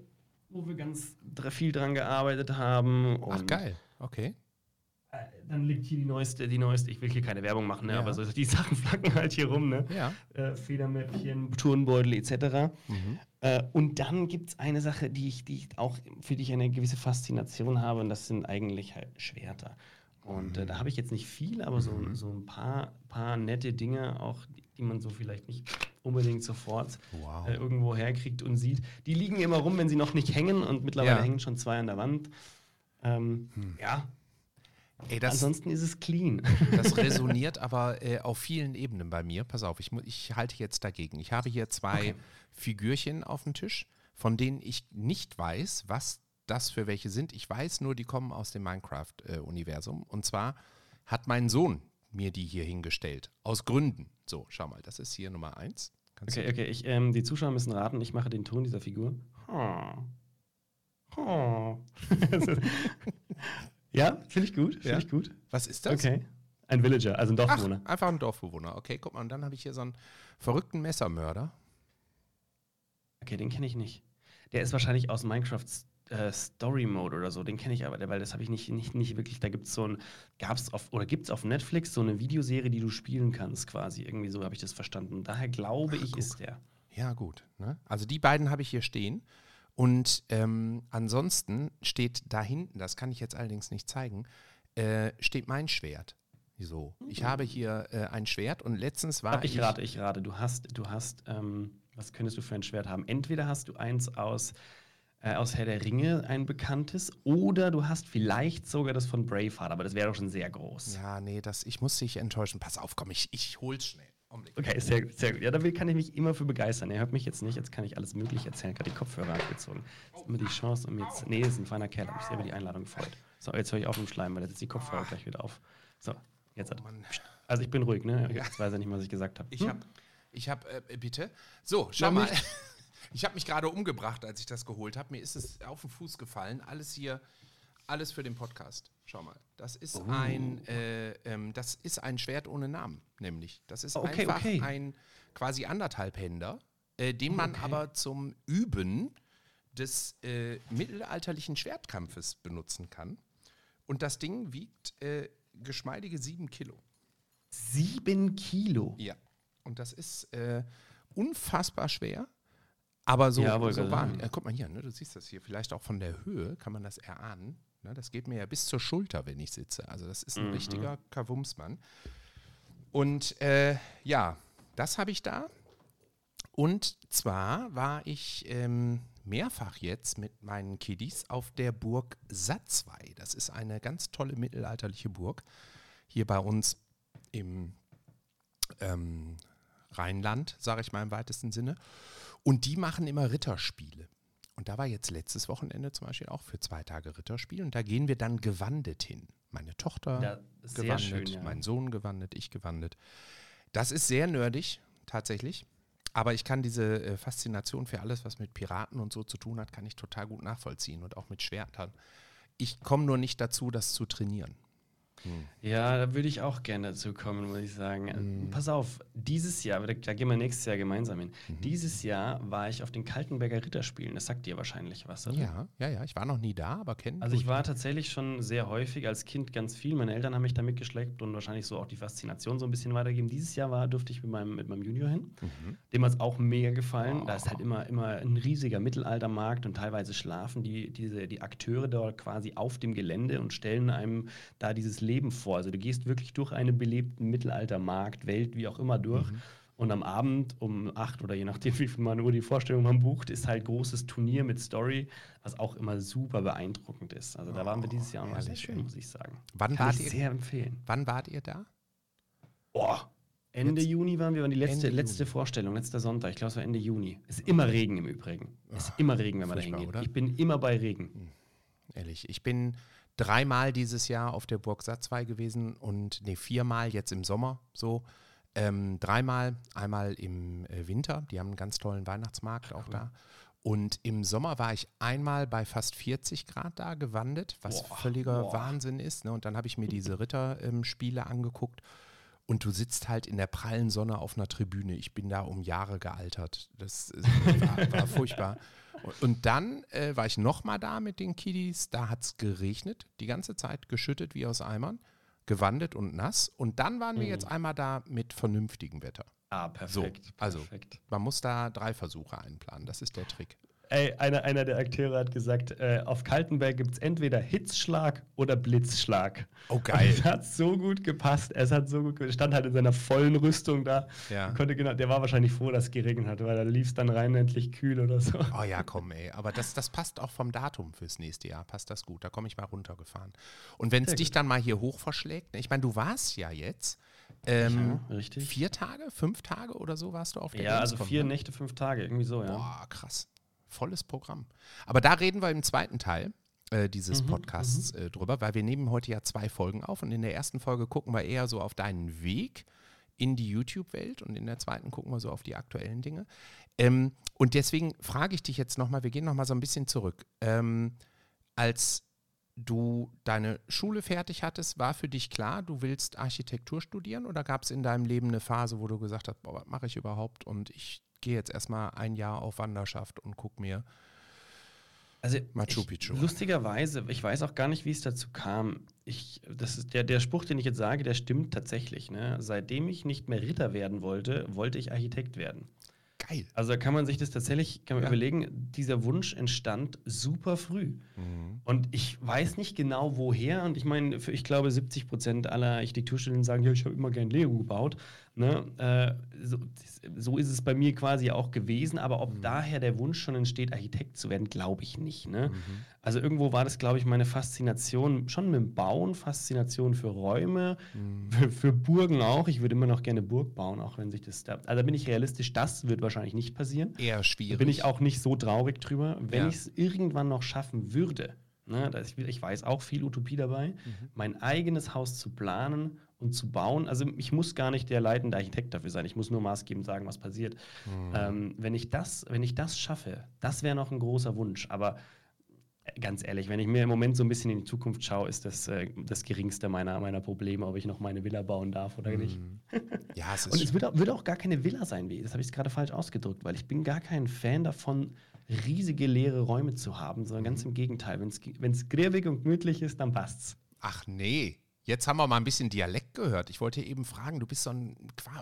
wo wir ganz viel dran gearbeitet haben. Ach, Und, geil. Okay. Äh, dann liegt hier die neueste, die neueste, ich will hier keine Werbung machen, ne? Ja. aber so, die Sachen flacken halt hier rum, ne? Ja. Äh, Federmäppchen, Turnbeutel etc. Mhm. Äh, und dann gibt es eine Sache, die ich, die ich auch, für die ich eine gewisse Faszination habe, und das sind eigentlich halt Schwerter. Und äh, da habe ich jetzt nicht viel, aber so, Mhm. so ein paar, paar nette Dinge, auch die, die man so vielleicht nicht unbedingt sofort Wow. äh, irgendwo herkriegt und sieht. Die liegen immer rum, wenn sie noch nicht hängen und mittlerweile Ja. hängen schon zwei an der Wand. Ähm, Ja, Ey, das, ansonsten ist es clean. das resoniert aber äh, auf vielen Ebenen bei mir. Pass auf, ich, ich halte jetzt dagegen. Ich habe hier zwei Okay. Figürchen auf dem Tisch, von denen ich nicht weiß, was das für welche sind. Ich weiß nur, die kommen aus dem Minecraft-Universum. Und zwar hat mein Sohn mir die hier hingestellt. Aus Gründen. So, schau mal, das ist hier Nummer eins. Kannst Okay, okay, ich, ähm, die Zuschauer müssen raten, ich mache den Ton dieser Figur. Oh. Oh. ja, finde ich gut, finde Ja. ich gut. was ist das? Okay. Ein Villager, also ein Ach, Dorfbewohner. einfach ein Dorfbewohner. Okay, guck mal, und dann habe ich hier so einen verrückten Messermörder. Okay, den kenne ich nicht. Der ist wahrscheinlich aus Minecraft äh, Story Mode oder so. Den kenne ich aber, weil das habe ich nicht, nicht, nicht wirklich. Da gibt es so ein, gab's auf, oder gibt es auf Netflix so eine Videoserie, die du spielen kannst, quasi. Irgendwie so habe ich das verstanden. Daher glaube ich, guck. ist der. Ja, gut. Ne? Also die beiden habe ich hier stehen. Und ähm, ansonsten steht da hinten, das kann ich jetzt allerdings nicht zeigen, äh, steht mein Schwert. So, ich habe hier äh, ein Schwert und letztens war Ach, ich rate, ich rate. Du hast, du hast, ähm, was könntest du für ein Schwert haben? Entweder hast du eins aus, äh, aus Herr der Ringe, ein bekanntes, oder du hast vielleicht sogar das von Braveheart, aber das wäre doch schon sehr groß. Ja, nee, das, ich muss dich enttäuschen. Pass auf, komm, ich, ich hol's schnell. Augenblick. Okay, sehr, gut, sehr gut. Ja, da kann ich mich immer für begeistern. Er hört mich jetzt nicht, jetzt kann ich alles Mögliche erzählen. Gerade die Kopfhörer abgezogen. Das ist immer die Chance, um jetzt. Nee, das ist ein feiner Kerl, habe ich sehr über die Einladung gefreut. So, jetzt höre ich auf im Schleim, weil jetzt ist die Kopfhörer gleich wieder auf. So, jetzt hat. Mann. Also ich bin ruhig, ne? Jetzt weiß er nicht, was ich gesagt habe. Ich habe, ich habe, äh, bitte. So, schau Ja, mal. Ich habe mich gerade umgebracht, als ich das geholt habe. Mir ist es auf den Fuß gefallen. Alles hier, alles für den Podcast. Schau mal. Das ist Oh. ein, äh, ähm, das ist ein Schwert ohne Namen, nämlich. Das ist Okay, einfach okay. ein quasi anderthalbhänder, äh, den man Okay. aber zum Üben des äh, mittelalterlichen Schwertkampfes benutzen kann. Und das Ding wiegt äh, geschmeidige sieben Kilo. Sieben Kilo. Ja. Und das ist äh, unfassbar schwer. Aber so, Ja, wollte so waren, äh, guck mal hier, ne, du siehst das hier, vielleicht auch von der Höhe kann man das erahnen. Ne, das geht mir ja bis zur Schulter, wenn ich sitze. Also das ist ein Mhm. richtiger Kavumsmann. Und äh, ja, das habe ich da. Und zwar war ich ähm, mehrfach jetzt mit meinen Kiddies auf der Burg Satzwey. Das ist eine ganz tolle mittelalterliche Burg hier bei uns im ähm, Rheinland, sage ich mal im weitesten Sinne. Und die machen immer Ritterspiele. Und da war jetzt letztes Wochenende zum Beispiel auch für zwei Tage Ritterspiel. Und da gehen wir dann gewandet hin. Meine Tochter Ja, gewandet, schön, ja. mein Sohn gewandet, ich gewandet. Das ist sehr nerdig, tatsächlich. Aber ich kann diese äh, Faszination für alles, was mit Piraten und so zu tun hat, kann ich total gut nachvollziehen und auch mit Schwertern. Ich komme nur nicht dazu, das zu trainieren. Ja, da würde ich auch gerne dazu kommen, muss ich sagen. Mhm. Pass auf, dieses Jahr, da, da gehen wir nächstes Jahr gemeinsam hin. Mhm. Dieses Jahr war ich auf den Kaltenberger Ritterspielen. Das sagt dir wahrscheinlich was, oder? Ja, ja, ja. Ich war noch nie da, aber kennen. Also ich war tatsächlich schon sehr häufig als Kind ganz viel. Meine Eltern haben mich da mitgeschleppt und wahrscheinlich so auch die Faszination so ein bisschen weitergeben. Dieses Jahr war, durfte ich mit meinem, mit meinem Junior hin. Mhm. Dem hat es auch mega gefallen. Da ist halt immer, immer ein riesiger Mittelaltermarkt und teilweise schlafen die, diese, die Akteure dort quasi auf dem Gelände und stellen einem da dieses Leben vor. Also du gehst wirklich durch einen belebten Mittelaltermarkt, Welt, wie auch immer durch. Und am Abend um acht oder je nachdem, wie viel man Uhr die Vorstellung man bucht, ist halt großes Turnier mit Story, was auch immer super beeindruckend ist. Also da waren wir dieses Jahr und war sehr schön, muss ich sagen. Wann Kann wart ich ihr? sehr empfehlen. Wann wart ihr da? Boah. Ende Jetzt- Juni waren wir, waren die letzte, letzte. Vorstellung, letzter Sonntag. Ich glaube, es war Ende Juni. Es ist immer Regen im Übrigen. Es ist immer Regen, wenn man da hingeht. Ich bin immer bei Regen. Ehrlich, ich bin dreimal dieses Jahr auf der Burg Satzwey gewesen und nee, viermal jetzt im Sommer so. Ähm, dreimal, einmal im äh, Winter, die haben einen ganz tollen Weihnachtsmarkt auch da. Und im Sommer war ich einmal bei fast 40 Grad da gewandert, was Boah, völliger boah. Wahnsinn ist. Ne? Und dann habe ich mir diese Ritterspiele angeguckt und du sitzt halt in der prallen Sonne auf einer Tribüne. Ich bin da um Jahre gealtert. Das äh, war, war furchtbar. Und, dann äh, war ich nochmal da mit den Kiddies. Da hat es geregnet, die ganze Zeit geschüttet wie aus Eimern, gewandet und nass. Und dann waren wir Mhm. jetzt einmal da mit vernünftigem Wetter. Ah, perfekt. also. perfekt. Man muss da drei Versuche einplanen. Das ist der Trick. Ey, einer, einer der Akteure hat gesagt, äh, auf Kaltenberg gibt es entweder Hitzschlag oder Blitzschlag. Oh, Es hat so gut gepasst. Es hat so gut ge- stand halt in seiner vollen Rüstung da. Ja. Konnte genau, der war wahrscheinlich froh, dass es geregnet hat, weil da lief es dann rein endlich kühl oder so. Oh ja, komm, ey. Aber das, das passt auch vom Datum fürs nächste Jahr. Passt das gut. Da komme ich mal runtergefahren. Und wenn es dich gut. dann mal hier hoch verschlägt, ne, ich meine, du warst ja jetzt ähm, Ja, richtig. vier Tage, fünf Tage oder so warst du auf der Ja, also Gamescom, vier ne? Nächte, fünf Tage, irgendwie so, ja. Boah, krass. Volles Programm. Aber da reden wir im zweiten Teil äh, dieses Mhm, Podcasts äh, drüber, weil wir nehmen heute ja zwei Folgen auf und in der ersten Folge gucken wir eher so auf deinen Weg in die YouTube-Welt und in der zweiten gucken wir so auf die aktuellen Dinge. Ähm, und deswegen frage ich dich jetzt nochmal, wir gehen nochmal so ein bisschen zurück. Ähm, als du deine Schule fertig hattest, war für dich klar, du willst Architektur studieren oder gab es in deinem Leben eine Phase, wo du gesagt hast, boah, was mache ich überhaupt und ich gehe jetzt erstmal ein Jahr auf Wanderschaft und gucke mir Also Machu ich, Picchu. Lustigerweise, ich weiß auch gar nicht, wie es dazu kam. Ich, das ist der, der Spruch, den ich jetzt sage, der stimmt tatsächlich. Ne? Seitdem ich nicht mehr Ritter werden wollte, wollte ich Architekt werden. geil. Also kann man sich das tatsächlich kann man Ja. überlegen, dieser Wunsch entstand super früh. Mhm. Und ich weiß nicht genau woher. Und ich meine, ich glaube, 70 Prozent aller Architekturstudenten sagen, ja, ich habe immer gern Lego gebaut. Ne? Äh, so, so ist es bei mir quasi auch gewesen. Aber ob daher der Wunsch schon entsteht, Architekt zu werden, glaube ich nicht. Ne? Also irgendwo war das, glaube ich, meine Faszination schon mit dem Bauen, Faszination für Räume, für, für Burgen auch. Ich würde immer noch gerne Burg bauen, auch wenn sich das da. Also da bin ich realistisch, das wird wahrscheinlich nicht passieren. Eher Da schwierig. bin ich auch nicht so traurig drüber. Wenn Ja. ich es irgendwann noch schaffen würde, ne, da ist, ich weiß auch viel Utopie dabei, Mhm. mein eigenes Haus zu planen und zu bauen. Also ich muss gar nicht der leitende Architekt dafür sein. Ich muss nur maßgebend sagen, was passiert. Mhm. Ähm, wenn, ich das, wenn ich das schaffe, das wäre noch ein großer Wunsch. Aber äh, ganz ehrlich, wenn ich mir im Moment so ein bisschen in die Zukunft schaue, ist das äh, das geringste meiner, meiner Probleme, ob ich noch meine Villa bauen darf oder nicht. Mhm. Ja, es ist Und es wird auch, wird auch gar keine Villa sein, wie. Das habe ich gerade falsch ausgedrückt, weil ich bin gar kein Fan davon, riesige leere Räume zu haben, sondern ganz Mhm. im Gegenteil. Wenn es griffig und gemütlich ist, dann passt's. Ach nee, jetzt haben wir mal ein bisschen Dialekt gehört. Ich wollte eben fragen, du bist so ein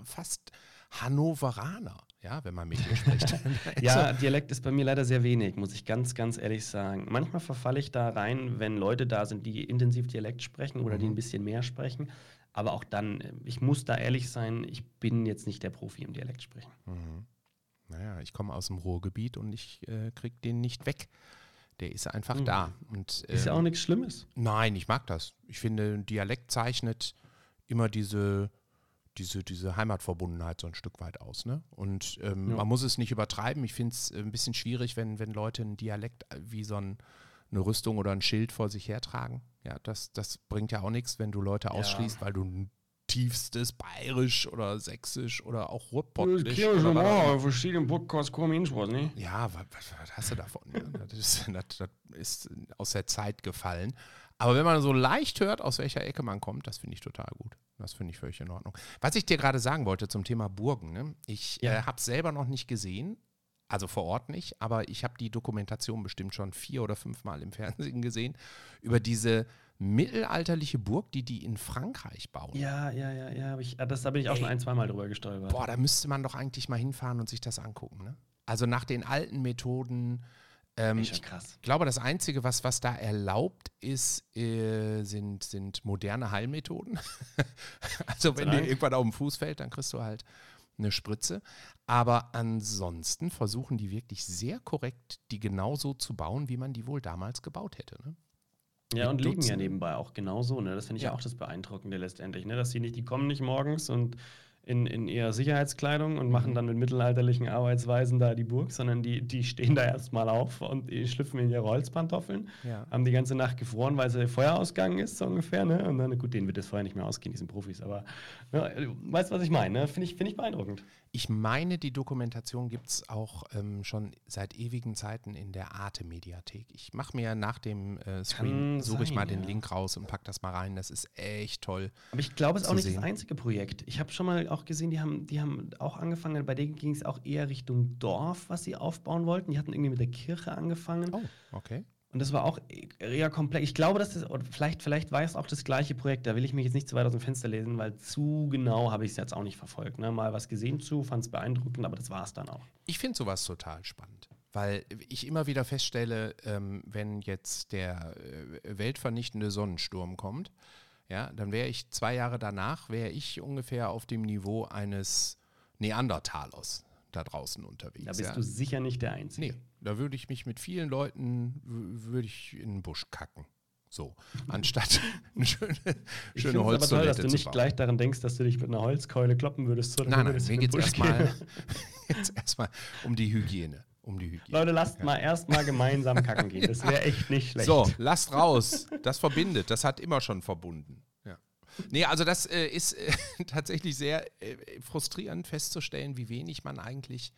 fast Hannoveraner, ja, wenn man mit dir spricht. Ja, Dialekt ist bei mir leider sehr wenig, muss ich ganz, ganz ehrlich sagen. Manchmal verfalle ich da rein, wenn Leute da sind, die intensiv Dialekt sprechen oder Mhm. die ein bisschen mehr sprechen. Aber auch dann, äh, ich muss da ehrlich sein, ich bin jetzt nicht der Profi im Dialekt sprechen. Mhm. Naja, ich komme aus dem Ruhrgebiet und ich äh, krieg den nicht weg. Der ist einfach Mhm. da. Und, Ist ja ähm, auch nichts Schlimmes. Nein, ich mag das. Ich finde, Dialekt zeichnet immer diese, diese, diese Heimatverbundenheit so ein Stück weit aus. Ne? Und ähm, Ja. man muss es nicht übertreiben. Ich finde es ein bisschen schwierig, wenn, wenn Leute einen Dialekt äh, wie so ein, eine Rüstung oder ein Schild vor sich hertragen. Ja, das, das bringt ja auch nichts, wenn du Leute ausschließt, weil du ein tiefstes Bayerisch oder Sächsisch oder auch Ruhrpottlich oder was auch immer- verschiedenen Podcasts kommen was, ne? ja, was, was, hast du davon? Ja, das, ist, das, das ist aus der Zeit gefallen. Aber wenn man so leicht hört, aus welcher Ecke man kommt, das finde ich total gut. Das finde ich völlig in Ordnung. Was ich dir gerade sagen wollte zum Thema Burgen, ne? ich Ja. äh, habe es selber noch nicht gesehen, also vor Ort nicht, aber ich habe die Dokumentation bestimmt schon vier oder fünf Mal im Fernsehen gesehen über diese mittelalterliche Burg, die die in Frankreich bauen. Ja, ja, ja, ja. Ich, ah, das, da bin ich auch schon Ey. ein, zweimal drüber gestolpert. Boah, da müsste man doch eigentlich mal hinfahren und sich das angucken. Ne? Also nach den alten Methoden. Ähm, schon ich glaube, das Einzige, was, was da erlaubt ist, äh, sind, sind moderne Heilmethoden. also wenn dir irgendwann auf dem Fuß fällt, dann kriegst du halt eine Spritze. Aber ansonsten versuchen die wirklich sehr korrekt, die genauso zu bauen, wie man die wohl damals gebaut hätte. Ne? Ja, und leben ja nebenbei auch genauso. Ne? Das finde ich. Ja. auch das Beeindruckende letztendlich. Ne? Dass sie nicht, die kommen nicht morgens und in, in ihrer Sicherheitskleidung und Mhm. machen dann mit mittelalterlichen Arbeitsweisen da die Burg, sondern die, die stehen da erstmal auf und die schlüpfen in ihre Holzpantoffeln, Ja. haben die ganze Nacht gefroren, weil sie Feuer ausgegangen ist, so ungefähr. Ne? Und dann, gut, denen wird das Feuer nicht mehr ausgehen, die sind Profis, aber du weißt, was ich meine. Ne? Finde ich, find ich beeindruckend. Ich meine, die Dokumentation gibt es auch ähm, schon seit ewigen Zeiten in der Arte-Mediathek. Ich mache mir nach dem äh, Stream, suche ich mal den ja. Link raus und pack das mal rein. Das ist echt toll. Aber ich glaube, es ist auch nicht sehen. das einzige Projekt. Ich habe schon mal auch gesehen, die haben, die haben auch angefangen, bei denen ging es auch eher Richtung Dorf, was sie aufbauen wollten. Die hatten irgendwie mit der Kirche angefangen. Oh, okay. Und das war auch eher komplex. Ich glaube, dass das, oder vielleicht, vielleicht war es auch das gleiche Projekt. Da will ich mich jetzt nicht zu weit aus dem Fenster lesen, weil zu genau habe ich es jetzt auch nicht verfolgt. Ne? Mal was gesehen zu, fand es beeindruckend, aber das war es dann auch. Ich finde sowas total spannend, weil ich immer wieder feststelle, ähm, wenn jetzt der äh, weltvernichtende Sonnensturm kommt, ja, dann wäre ich zwei Jahre danach, wäre ich ungefähr auf dem Niveau eines Neandertalers da draußen unterwegs. Da bist ja. du sicher nicht der Einzige. Nee, da würde ich mich mit vielen Leuten, würde ich in den Busch kacken. So, anstatt eine schöne, Ich schöne es aber toll, dass Holztoilette du nicht gleich daran denkst, dass du dich mit einer Holzkeule kloppen würdest. Nein, nein, mir geht es erstmal erstmal um die Hygiene. Um die Hygiene. Leute, lasst mal erstmal gemeinsam kacken gehen. Das wäre echt nicht schlecht. So, lasst raus. Das verbindet. Das hat immer schon verbunden. Ja. Nee, also das äh, ist äh, tatsächlich sehr äh, frustrierend festzustellen, wie wenig man eigentlich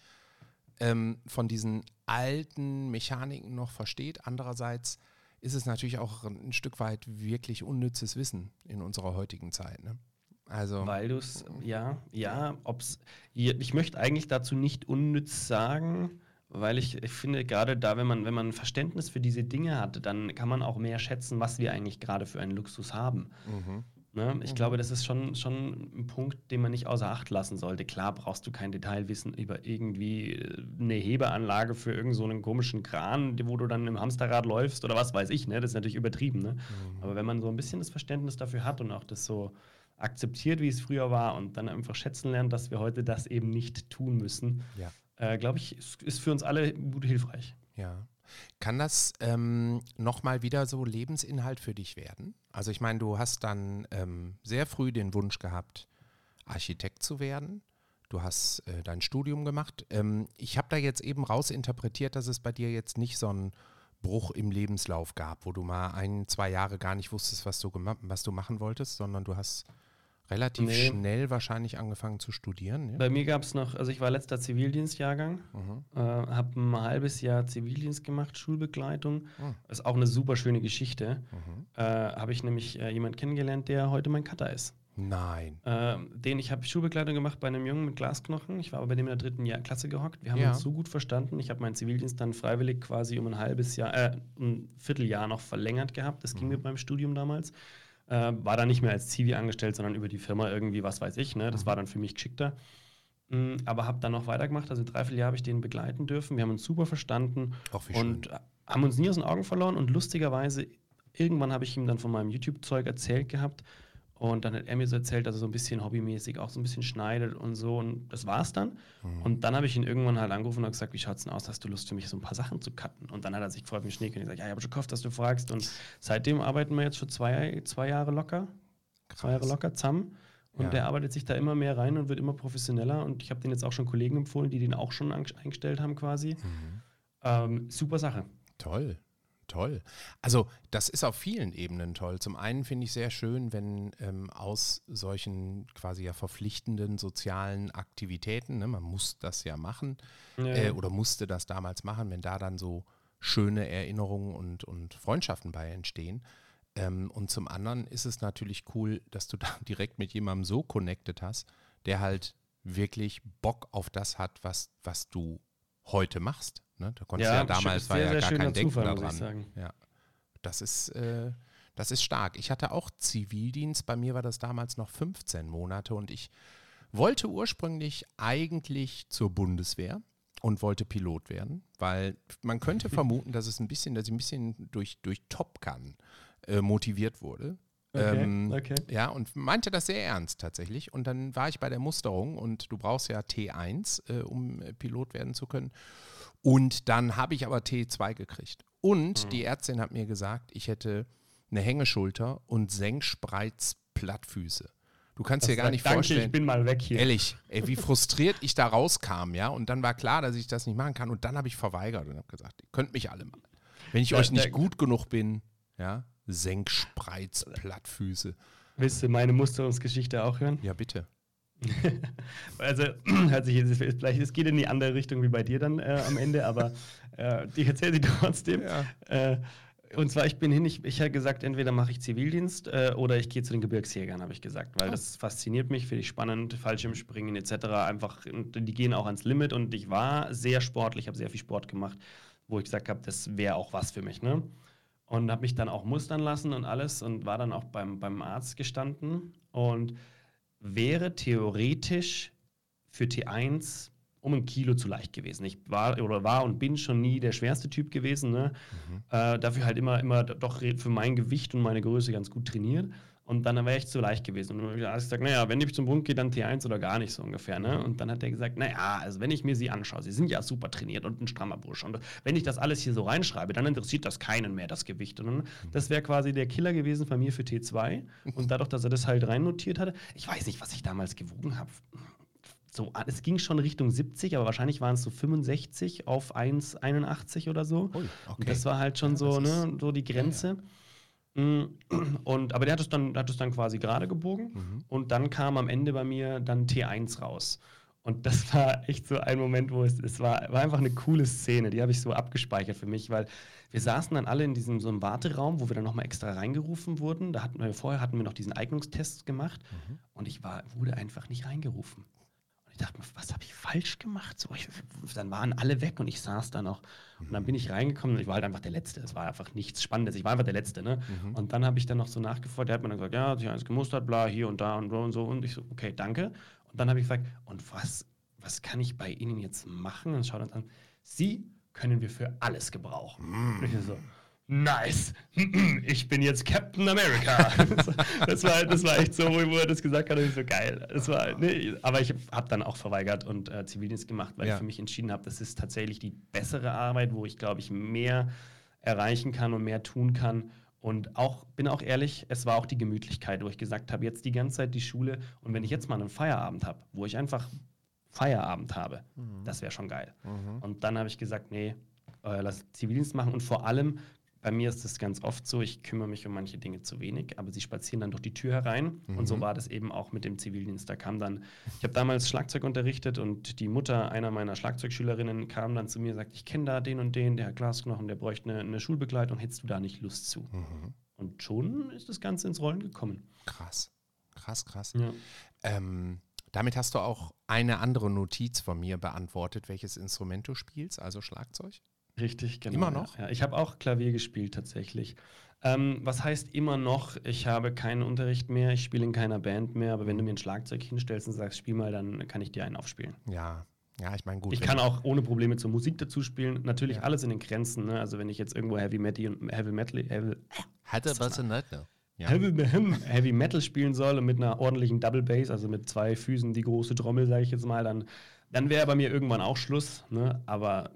ähm, von diesen alten Mechaniken noch versteht. Andererseits ist es natürlich auch ein Stück weit wirklich unnützes Wissen in unserer heutigen Zeit. Ne? Also, Weil du es, ja, ja, ob's, ich möchte eigentlich dazu nicht unnütz sagen, weil ich, ich finde, gerade da, wenn man, wenn man Verständnis für diese Dinge hat, dann kann man auch mehr schätzen, was wir eigentlich gerade für einen Luxus haben. mhm. Ne? Ich glaube, das ist schon, schon ein Punkt, den man nicht außer Acht lassen sollte. Klar brauchst du kein Detailwissen über irgendwie äh, eine Hebeanlage für irgendeinen so einen komischen Kran, wo du dann im Hamsterrad läufst oder was weiß ich. Ne? Das ist natürlich übertrieben. Ne? Aber wenn man so ein bisschen das Verständnis dafür hat und auch das so akzeptiert, wie es früher war und dann einfach schätzen lernt, dass wir heute das eben nicht tun müssen, Ja. Äh, glaube ich, ist, ist für uns alle gut hilfreich. Ja. Kann das ähm, nochmal wieder so Lebensinhalt für dich werden? Also ich meine, du hast dann ähm, sehr früh den Wunsch gehabt, Architekt zu werden. Du hast äh, dein Studium gemacht. Ähm, ich habe da jetzt eben rausinterpretiert, dass es bei dir jetzt nicht so einen Bruch im Lebenslauf gab, wo du mal ein, zwei Jahre gar nicht wusstest, was du, was du machen wolltest, sondern du hast relativ Nee. schnell wahrscheinlich angefangen zu studieren. Ne? Bei mir gab es noch, also ich war letzter Zivildienstjahrgang, Mhm. äh, habe ein halbes Jahr Zivildienst gemacht, Schulbegleitung. Mhm. Ist auch eine super schöne Geschichte. Mhm. Äh, habe ich nämlich äh, jemanden kennengelernt, der heute mein Cutter ist. Nein. Ähm, den ich habe Schulbegleitung gemacht bei einem Jungen mit Glasknochen. Ich war aber bei dem in der dritten Jahr Klasse gehockt. Wir haben Ja. uns so gut verstanden. Ich habe meinen Zivildienst dann freiwillig quasi um ein halbes Jahr, äh, ein Vierteljahr noch verlängert gehabt. Das ging Mhm. mit meinem Studium damals. Äh, war dann nicht mehr als Zivi angestellt, sondern über die Firma irgendwie, was weiß ich. Ne? Das Mhm. war dann für mich geschickter. Mm, Aber habe dann noch weitergemacht. Also dreiviertel Jahr habe ich den begleiten dürfen. Wir haben uns super verstanden wie und schön. haben uns nie aus den Augen verloren. Und lustigerweise, irgendwann habe ich ihm dann von meinem YouTube-Zeug erzählt gehabt. Und dann hat er mir so erzählt, dass er so ein bisschen hobbymäßig auch so ein bisschen schneidet und so. Und das war's dann. Mhm. Und dann habe ich ihn irgendwann halt angerufen und gesagt, wie schaut's denn aus? Hast du Lust für mich so ein paar Sachen zu cutten? Und dann hat er sich gefreut wie ein Schneekönig gesagt, ja, ich habe schon gehofft, dass du fragst. Und seitdem arbeiten wir jetzt schon zwei, zwei Jahre locker. Zwei Jahre Krass. locker zusammen. Und Ja. der arbeitet sich da immer mehr rein und wird immer professioneller. Und ich habe den jetzt auch schon Kollegen empfohlen, die den auch schon eingestellt haben quasi. Mhm. Ähm, super Sache. Toll, toll. Also das ist auf vielen Ebenen toll. Zum einen finde ich sehr schön, wenn ähm, aus solchen quasi ja verpflichtenden sozialen Aktivitäten, ne, man muss das ja machen äh, oder musste das damals machen, wenn da dann so schöne Erinnerungen und, und Freundschaften bei entstehen. Ähm, und zum anderen ist es natürlich cool, dass du da direkt mit jemandem so connected hast, der halt wirklich Bock auf das hat, was, was du heute machst. Ne? Da konntest Ja, ja damals war sehr, ja sehr gar kein Denken Zufall, daran. Ja, das ist, äh, das ist stark. Ich hatte auch Zivildienst. Bei mir war das damals noch 15 Monate und ich wollte ursprünglich eigentlich zur Bundeswehr und wollte Pilot werden, weil man könnte vermuten, dass es ein bisschen, dass ich ein bisschen durch, durch Top Gun äh, motiviert wurde. Okay, Ähm, okay. Ja, und meinte das sehr ernst tatsächlich. Und dann war ich bei der Musterung und du brauchst ja T1, äh, um äh, Pilot werden zu können. Und dann habe ich aber T2 gekriegt. Und Mhm. die Ärztin hat mir gesagt, ich hätte eine Hängeschulter und Senkspreizplattfüße. Du kannst dir gar nicht Danke, vorstellen. ich bin mal weg hier. Ehrlich, ey, wie frustriert ich da rauskam, ja. Und dann war klar, dass ich das nicht machen kann. Und dann habe ich verweigert und habe gesagt, ihr könnt mich alle mal. Wenn ich Da- euch nicht gut genug bin, ja, Senkspreizplattfüße. Willst du meine Musterungsgeschichte auch hören? Ja, bitte. Also, hört sich jetzt vielleicht, es geht in die andere Richtung wie bei dir dann äh, am Ende, aber äh, ich erzähle sie trotzdem. Ja. Äh, und zwar, ich bin hin, ich, ich habe gesagt, entweder mache ich Zivildienst äh, oder ich gehe zu den Gebirgsjägern, habe ich gesagt, weil Oh. das fasziniert mich, finde ich spannend, Fallschirmspringen etc. Einfach, und die gehen auch ans Limit und ich war sehr sportlich, habe sehr viel Sport gemacht, wo ich gesagt habe, das wäre auch was für mich. Ne? Und habe mich dann auch mustern lassen und alles und war dann auch beim, beim Arzt gestanden und wäre theoretisch für T1 um ein Kilo zu leicht gewesen. Ich war oder war und bin schon nie der schwerste Typ gewesen. Ne? Äh, dafür halt immer, immer doch für mein Gewicht und meine Größe ganz gut trainiert. Und dann wäre ich zu leicht gewesen. Und dann habe ich gesagt, naja, wenn ich zum Bund gehe, dann T1 oder gar nicht so ungefähr. Ne? Und dann hat er gesagt, naja, also wenn ich mir sie anschaue, sie sind ja super trainiert und ein strammer Bursch. Und wenn ich das alles hier so reinschreibe, dann interessiert das keinen mehr, das Gewicht. Und dann, das wäre quasi der Killer gewesen von mir für T2. Und dadurch, dass er das halt rein notiert hatte, ich weiß nicht, was ich damals gewogen habe. So, es ging schon Richtung 70, aber wahrscheinlich waren es so 65 auf 1,81 oder so. Ui, okay. Und das war halt schon Ja, so, ne, so die Grenze. Mm, Und, aber der hat es dann, hat es dann quasi gerade gebogen. Mhm. Und dann kam am Ende bei mir dann T1 raus. Und das war echt so ein Moment, wo es, es war, war einfach eine coole Szene. Die habe ich so abgespeichert für mich, weil wir saßen dann alle in diesem so einem Warteraum, wo wir dann nochmal extra reingerufen wurden. Da hatten wir vorher hatten wir noch diesen Eignungstest gemacht und ich war, wurde einfach nicht reingerufen. Dachte mir, was habe ich falsch gemacht? So, ich, dann waren alle weg und ich saß da noch. Und dann bin ich reingekommen und ich war halt einfach der Letzte. Es war einfach nichts Spannendes. Ich war einfach der Letzte. Ne? Und dann habe ich dann noch so nachgefragt. Der hat mir dann gesagt, ja, hat sich alles gemustert, bla, hier und da und so und so. Und ich so, okay, danke. Und dann habe ich gesagt, und was, was kann ich bei Ihnen jetzt machen? Und schaut uns an, Sie können wir für alles gebrauchen. Und ich so, nice, ich bin jetzt Captain America. das, war, das war echt so, wo er das gesagt hat, und ich so geil. Das war, nee, aber ich habe dann auch verweigert und äh, Zivildienst gemacht, weil Ja. ich für mich entschieden habe, das ist tatsächlich die bessere Arbeit, wo ich glaube ich mehr erreichen kann und mehr tun kann. Und auch, bin auch ehrlich, es war auch die Gemütlichkeit, wo ich gesagt habe, jetzt die ganze Zeit die Schule und wenn ich jetzt mal einen Feierabend habe, wo ich einfach Feierabend habe, das wäre schon geil. Und dann habe ich gesagt, nee, äh, lass Zivildienst machen und vor allem, bei mir ist es ganz oft so, ich kümmere mich um manche Dinge zu wenig, aber sie spazieren dann durch die Tür herein. Und so war das eben auch mit dem Zivildienst. Da kam dann, ich habe damals Schlagzeug unterrichtet und die Mutter einer meiner Schlagzeugschülerinnen kam dann zu mir und sagt, ich kenne da den und den, der hat Glasknochen, der bräuchte eine, eine Schulbegleitung, hättest du da nicht Lust zu? Und schon ist das Ganze ins Rollen gekommen. Krass. Krass, krass. Ja. Ähm, damit hast du auch eine andere Notiz von mir beantwortet, welches Instrument du spielst, also Schlagzeug. Richtig, genau. Immer ja. noch? Ja, ich habe auch Klavier gespielt tatsächlich. Ähm, was heißt immer noch? Ich habe keinen Unterricht mehr, ich spiele in keiner Band mehr, aber wenn du mir ein Schlagzeug hinstellst und sagst, spiel mal, dann kann ich dir einen aufspielen. Ja, ja, ich meine, gut. Ich kann auch ohne Probleme zur Musik dazu spielen. Natürlich alles in den Grenzen. Ne? Also wenn ich jetzt irgendwo Heavy Metal, Heavy Metal, Heavy, Hatte was in ne? Ja. Heavy, Heavy Metal spielen soll und mit einer ordentlichen Double Bass, also mit zwei Füßen die große Trommel, sage ich jetzt mal, dann, dann wäre bei mir irgendwann auch Schluss. Ne? Aber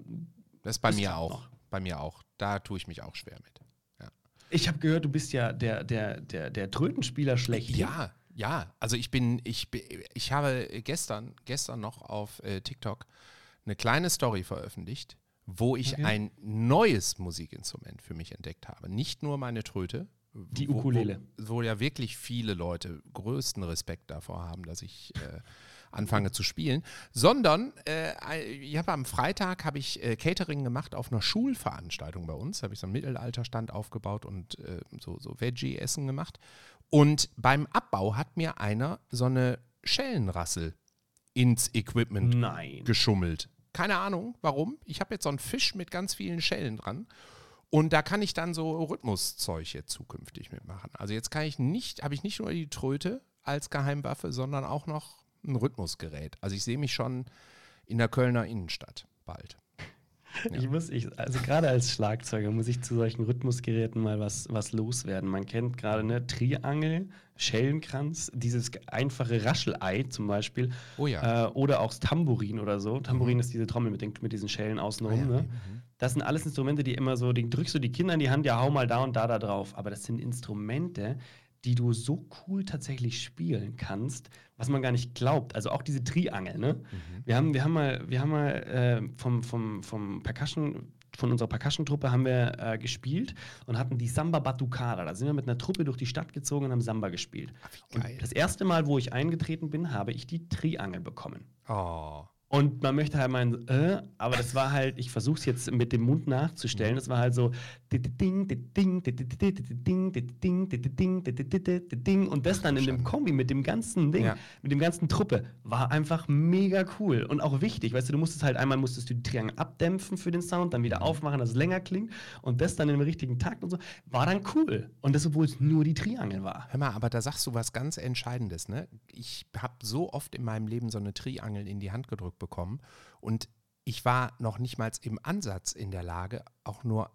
Das ist bei Das mir auch. noch. Bei mir auch. Da tue ich mich auch schwer mit. ich habe gehört, du bist ja der, der, der, der Trötenspieler schlecht. Ja, ja. Also ich bin, ich, ich habe gestern, gestern noch auf äh, TikTok eine kleine Story veröffentlicht, wo ich Okay. ein neues Musikinstrument für mich entdeckt habe. Nicht nur meine Tröte. Die wo- Ukulele. Wo, wo ja wirklich viele Leute größten Respekt davor haben, dass ich äh, anfange zu spielen, sondern äh, ich habe am Freitag habe ich äh, Catering gemacht auf einer Schulveranstaltung bei uns. Habe ich so einen Mittelalterstand aufgebaut und äh, so, so Veggie-Essen gemacht. Und beim Abbau hat mir einer so eine Schellenrassel ins Equipment Nein. geschummelt. Keine Ahnung, warum. Ich habe jetzt so einen Fisch mit ganz vielen Schellen dran. Und da kann ich dann so Rhythmuszeug jetzt zukünftig mitmachen. Also jetzt kann ich nicht, habe ich nicht nur die Tröte als Geheimwaffe, sondern auch noch ein Rhythmusgerät. Also ich sehe mich schon in der Kölner Innenstadt bald. Ich muss, ich, also gerade als Schlagzeuger muss ich zu solchen Rhythmusgeräten mal was, was loswerden. Man kennt gerade ne Triangel, Schellenkranz, dieses einfache Raschelei zum Beispiel. Oh ja. Äh, oder auch das Tambourin oder so. Tambourin ist diese Trommel mit, den, mit diesen Schellen außenrum. Ah ja, ne? mhm. Das sind alles Instrumente, die immer so, die drückst du die Kinder in die Hand, ja, hau mal da und da da drauf. Aber das sind Instrumente, die du so cool tatsächlich spielen kannst, was man gar nicht glaubt. Also auch diese Triangel, ne? Wir haben, wir haben mal, wir haben mal äh, vom, vom, vom Percussion, von unserer Percussion-Truppe haben wir äh, gespielt und hatten die Samba Batucada. Da sind wir mit einer Truppe durch die Stadt gezogen und haben Samba gespielt. Und das erste Mal, wo ich eingetreten bin, habe ich die Triangel bekommen. Oh. Und man möchte halt meinen, äh, aber das war halt, ich versuche es jetzt mit dem Mund nachzustellen, das war halt so und das dann in dem Kombi mit dem ganzen Ding, Ja. mit dem ganzen Truppe, war einfach mega cool und auch wichtig, weißt du, du musstest halt einmal musstest du die Triangel abdämpfen für den Sound, dann wieder aufmachen, dass es länger klingt und das dann im richtigen Takt und so, war dann cool. Und das, obwohl es nur die Triangel war. Hör mal, aber da sagst du was ganz Entscheidendes, ne? Ich habe so oft in meinem Leben so eine Triangel in die Hand gedrückt bekommen und ich war noch nicht mal im Ansatz in der Lage, auch nur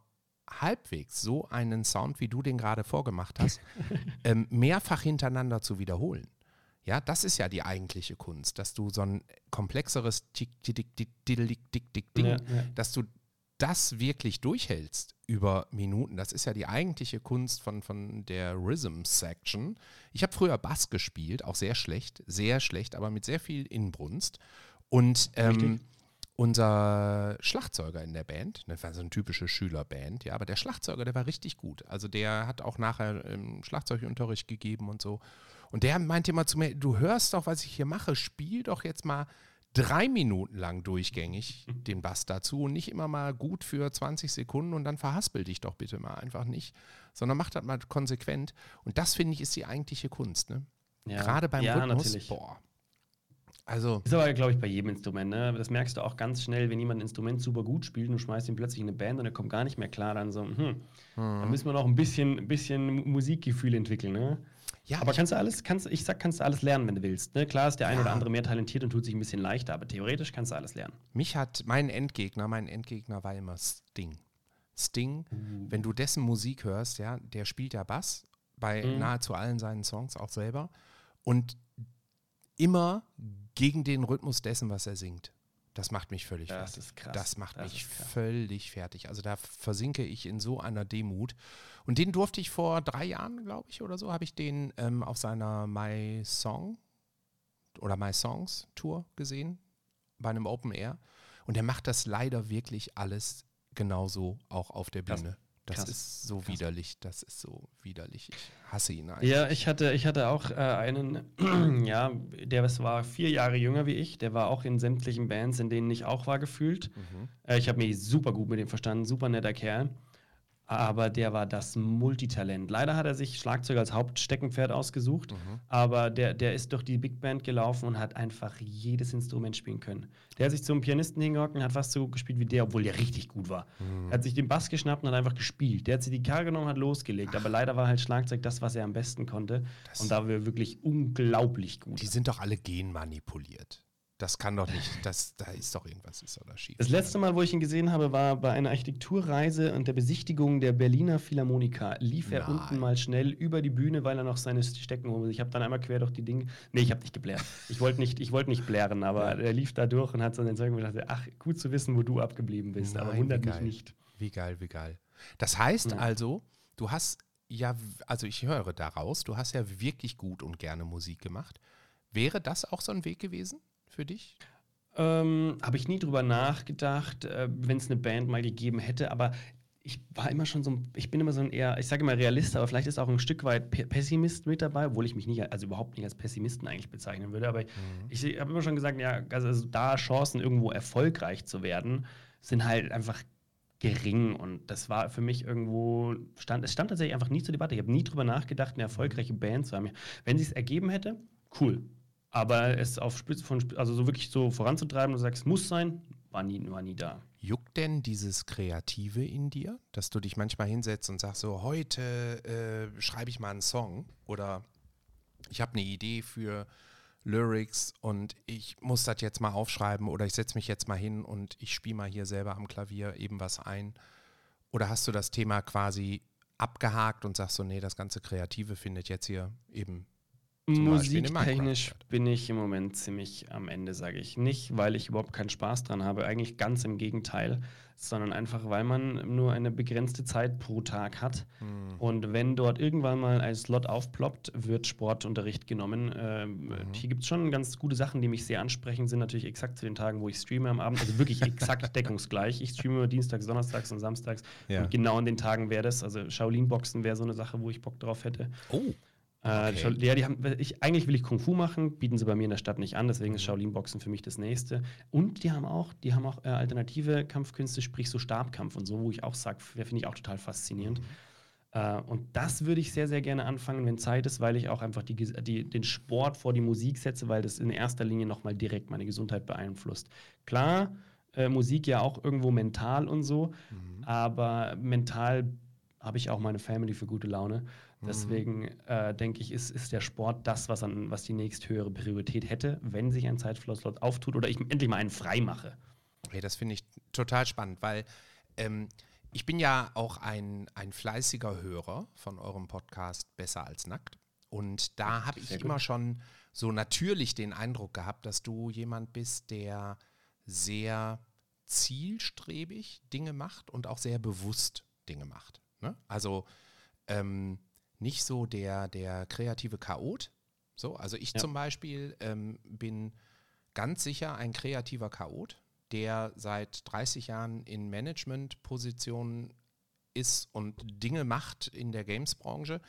halbwegs so einen Sound, wie du den gerade vorgemacht hast, ähm, mehrfach hintereinander zu wiederholen. Ja, das ist ja die eigentliche Kunst, dass du so ein komplexeres Tick, Tick, Tick, Tick, Tick, Tick, Tick, Ding, Ja, ja. dass du das wirklich durchhältst über Minuten, das ist ja die eigentliche Kunst von, von der Rhythm Section. Ich habe früher Bass gespielt, auch sehr schlecht, sehr schlecht, aber mit sehr viel Inbrunst. Und, ähm, unser Schlagzeuger in der Band, das war so eine typische Schülerband, ja, aber der Schlagzeuger, der war richtig gut. Also der hat auch nachher ähm, Schlagzeugunterricht gegeben und so. Und der meinte immer zu mir, du hörst doch, was ich hier mache, spiel doch jetzt mal drei Minuten lang durchgängig den Bass dazu und nicht immer mal gut für 20 Sekunden und dann verhaspel dich doch bitte mal einfach nicht, sondern mach das mal konsequent. Und das finde ich ist die eigentliche Kunst, ne? Ja. Gerade beim ja, Rhythmus, natürlich. boah. Also, Ist aber, glaube ich, bei jedem Instrument. Ne? Das merkst du auch ganz schnell, wenn jemand ein Instrument super gut spielt und du schmeißt ihn plötzlich in eine Band und er kommt gar nicht mehr klar, dann so, hm, da müssen wir noch ein bisschen, ein bisschen Musikgefühl entwickeln. Ne? ja, Aber kannst du alles, kannst, ich sag, kannst du alles lernen, wenn du willst. Ne? Klar ist der ein Ja. oder andere mehr talentiert und tut sich ein bisschen leichter, aber theoretisch kannst du alles lernen. Mich hat mein Endgegner, mein Endgegner war immer Sting. Sting, wenn du dessen Musik hörst, ja, der spielt ja Bass bei Mhm. nahezu allen seinen Songs auch selber und immer gegen den Rhythmus dessen, was er singt. Das macht mich völlig Das fertig. ist krass. Das macht Das mich völlig fertig. Also da versinke ich in so einer Demut. Und den durfte ich vor drei Jahren, glaube ich, oder so, habe ich den ähm, auf seiner My Song oder My Songs Tour gesehen, bei einem Open Air. Und er macht das leider wirklich alles genauso auch auf der. Bühne. Das Krass. ist so Krass. widerlich, das ist so widerlich. Ich hasse ihn eigentlich. Ja, ich hatte, ich hatte auch äh, einen, ja, der war vier Jahre jünger wie ich, der war auch in sämtlichen Bands, in denen ich auch war, gefühlt. Mhm. Äh, ich habe mich super gut mit ihm verstanden, super netter Kerl. Aber der war das Multitalent. Leider hat er sich Schlagzeug als Hauptsteckenpferd ausgesucht, Mhm. aber der, der ist durch die Big Band gelaufen und hat einfach jedes Instrument spielen können. Der hat sich zum Pianisten hingehockt und hat fast so gut gespielt wie der, obwohl der richtig gut war. Mhm. Er hat sich den Bass geschnappt und hat einfach gespielt. Der hat sich die Gitarre genommen und hat losgelegt. Aber leider war halt Schlagzeug das, was er am besten konnte. Das- und da war er wirklich unglaublich gut. Die sind doch alle genmanipuliert. Das kann doch nicht, das, da ist doch irgendwas, ist doch da schief. Das letzte Mal, wo ich ihn gesehen habe, war bei einer Architekturreise und der Besichtigung der Berliner Philharmoniker. Lief er Nein. unten mal schnell über die Bühne, weil er noch seine Steckenhose. Ich habe dann einmal quer durch die Dinge. Nee, ich habe nicht geblärt. Ich wollte nicht, ich wollte nicht blären, aber er lief da durch und hat so den Zeug und dachte, ach, gut zu wissen, wo du abgeblieben bist. aber Nein, wundert wie mich nicht. Wie geil, wie geil. Das heißt Ja. also, du hast ja, also ich höre daraus, du hast ja wirklich gut und gerne Musik gemacht. Wäre das auch so ein Weg gewesen für dich? Ähm, habe ich nie drüber nachgedacht, äh, wenn es eine Band mal gegeben hätte, aber ich war immer schon so ein, ich bin immer so ein eher, ich sage immer Realist, aber vielleicht ist auch ein Stück weit Pe- Pessimist mit dabei, obwohl ich mich nicht, also überhaupt nicht als Pessimisten eigentlich bezeichnen würde, aber ich, ich habe immer schon gesagt, ja, also da Chancen irgendwo erfolgreich zu werden, sind halt einfach gering und das war für mich irgendwo, stand, es stand tatsächlich einfach nie zur Debatte. Ich habe nie drüber nachgedacht, eine erfolgreiche Band zu haben. Wenn sie es ergeben hätte, cool. Aber es auf Spitze von, also so wirklich so voranzutreiben und sagst, es muss sein, war nie, war nie da. Juckt denn dieses Kreative in dir, dass du dich manchmal hinsetzt und sagst so, heute äh, schreibe ich mal einen Song oder ich habe eine Idee für Lyrics und ich muss das jetzt mal aufschreiben oder ich setze mich jetzt mal hin und ich spiele mal hier selber am Klavier eben was ein? Oder hast du das Thema quasi abgehakt und sagst so, nee, das ganze Kreative findet jetzt hier eben Musiktechnisch bin ich im Moment ziemlich am Ende, sage ich. Nicht, weil ich überhaupt keinen Spaß dran habe, eigentlich ganz im Gegenteil, sondern einfach, weil man nur eine begrenzte Zeit pro Tag hat. Hm. Und wenn dort irgendwann mal ein Slot aufploppt, wird Sportunterricht genommen. Ähm, Mhm. Hier gibt es schon ganz gute Sachen, die mich sehr ansprechen, sind natürlich exakt zu den Tagen, wo ich streame am Abend. Also wirklich exakt deckungsgleich. Ich streame dienstags, donnerstags und samstags. Ja. Und genau an den Tagen wäre das. Also Shaolin-Boxen wäre so eine Sache, wo ich Bock drauf hätte. Oh, Äh, Okay. Shaol- ja, die haben, ich, eigentlich will ich Kung Fu machen, bieten sie bei mir in der Stadt nicht an, deswegen Mhm. ist Shaolin-Boxen für mich das nächste. Und die haben auch, die haben auch äh, alternative Kampfkünste, sprich so Stabkampf und so, wo ich auch sage, finde ich auch total faszinierend. Mhm. Äh, und das würde ich sehr, sehr gerne anfangen, wenn Zeit ist, weil ich auch einfach die, die, den Sport vor die Musik setze, weil das in erster Linie nochmal direkt meine Gesundheit beeinflusst. Klar, äh, Musik ja auch irgendwo mental und so, Mhm. aber mental habe ich auch meine Family für gute Laune. Deswegen äh, denke ich, ist, ist der Sport das, was, an, was die nächsthöhere Priorität hätte, wenn sich ein Zeitslot auftut oder ich endlich mal einen frei mache. Okay, das finde ich total spannend, weil ähm, ich bin ja auch ein, ein fleißiger Hörer von eurem Podcast Besser als Nackt. Und da habe ich gut. immer schon so natürlich den Eindruck gehabt, dass du jemand bist, der sehr zielstrebig Dinge macht und auch sehr bewusst Dinge macht. Ne? Also ähm, nicht so der, der kreative Chaot. So, also ich Ja. zum Beispiel ähm, bin ganz sicher ein kreativer Chaot. der seit 30 Jahren in Managementpositionen ist und Dinge macht in der Games-Branche.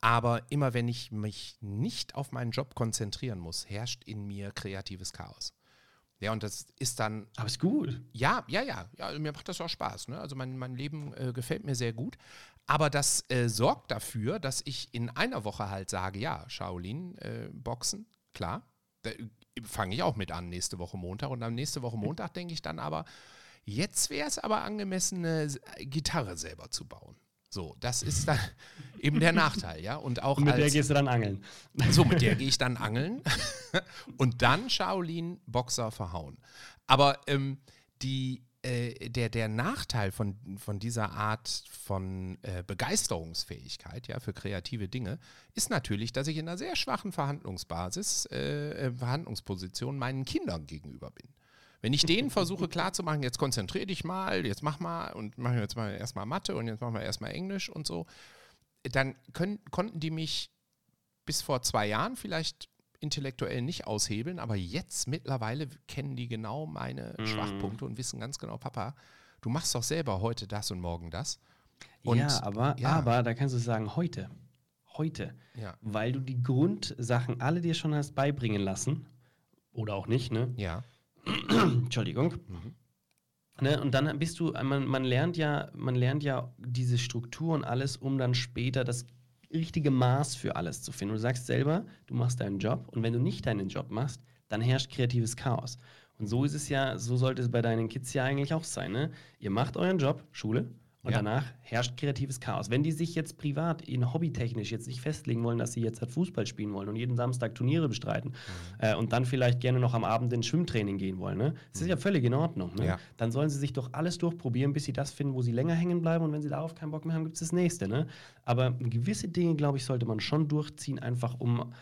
Aber immer wenn ich mich nicht auf meinen Job konzentrieren muss, herrscht in mir kreatives Chaos. Ja, und das ist dann. Aber ist gut. Ja, ja, ja. ja mir macht das auch Spaß. Ne? Also mein, mein Leben äh, gefällt mir sehr gut. Aber das äh, sorgt dafür, dass ich in einer Woche halt sage, ja, Shaolin, äh, Boxen, klar. Da fange ich auch mit an nächste Woche Montag. Und am nächste Woche Montag denke ich dann aber, jetzt wäre es aber angemessen, eine Gitarre selber zu bauen. So, das ist dann eben der Nachteil, ja. Und auch Und mit als, der gehst du dann angeln. so, mit der gehe ich dann angeln und dann Shaolin Boxer verhauen. Aber ähm, die, äh, der, der Nachteil von, von dieser Art von äh, Begeisterungsfähigkeit ja, für kreative Dinge ist natürlich, dass ich in einer sehr schwachen Verhandlungsbasis, äh, äh Verhandlungsposition meinen Kindern gegenüber bin. Wenn ich denen versuche klarzumachen, jetzt konzentrier dich mal, jetzt mach mal und machen wir jetzt mal erstmal Mathe und jetzt machen wir erstmal Englisch und so, dann können, konnten die mich bis vor zwei Jahren vielleicht intellektuell nicht aushebeln, aber jetzt mittlerweile kennen die genau meine Mhm. Schwachpunkte und wissen ganz genau, Papa, du machst doch selber heute das und morgen das. Und ja, aber, ja. aber da kannst du sagen, heute. Heute. Ja. Weil du die Grundsachen alle dir schon hast beibringen lassen. Oder auch nicht, ne? Ja, Entschuldigung. Mhm. Ne, und dann bist du, man, man lernt ja, man lernt ja diese Struktur und alles, um dann später das richtige Maß für alles zu finden. Du sagst selber, du machst deinen Job und wenn du nicht deinen Job machst, dann herrscht kreatives Chaos. Und so ist es ja, so sollte es bei deinen Kids ja eigentlich auch sein. Ne? Ihr macht euren Job, Schule, und Ja. danach herrscht kreatives Chaos. Wenn die sich jetzt privat, in hobbytechnisch jetzt nicht festlegen wollen, dass sie jetzt halt Fußball spielen wollen und jeden Samstag Turniere bestreiten Mhm. äh, und dann vielleicht gerne noch am Abend ins Schwimmtraining gehen wollen, ne? Das ist ja völlig in Ordnung. Ne? Mhm. Ja. Dann sollen sie sich doch alles durchprobieren, bis sie das finden, wo sie länger hängen bleiben und wenn sie darauf keinen Bock mehr haben, gibt es das nächste. Ne? Aber gewisse Dinge, glaube ich, sollte man schon durchziehen, einfach um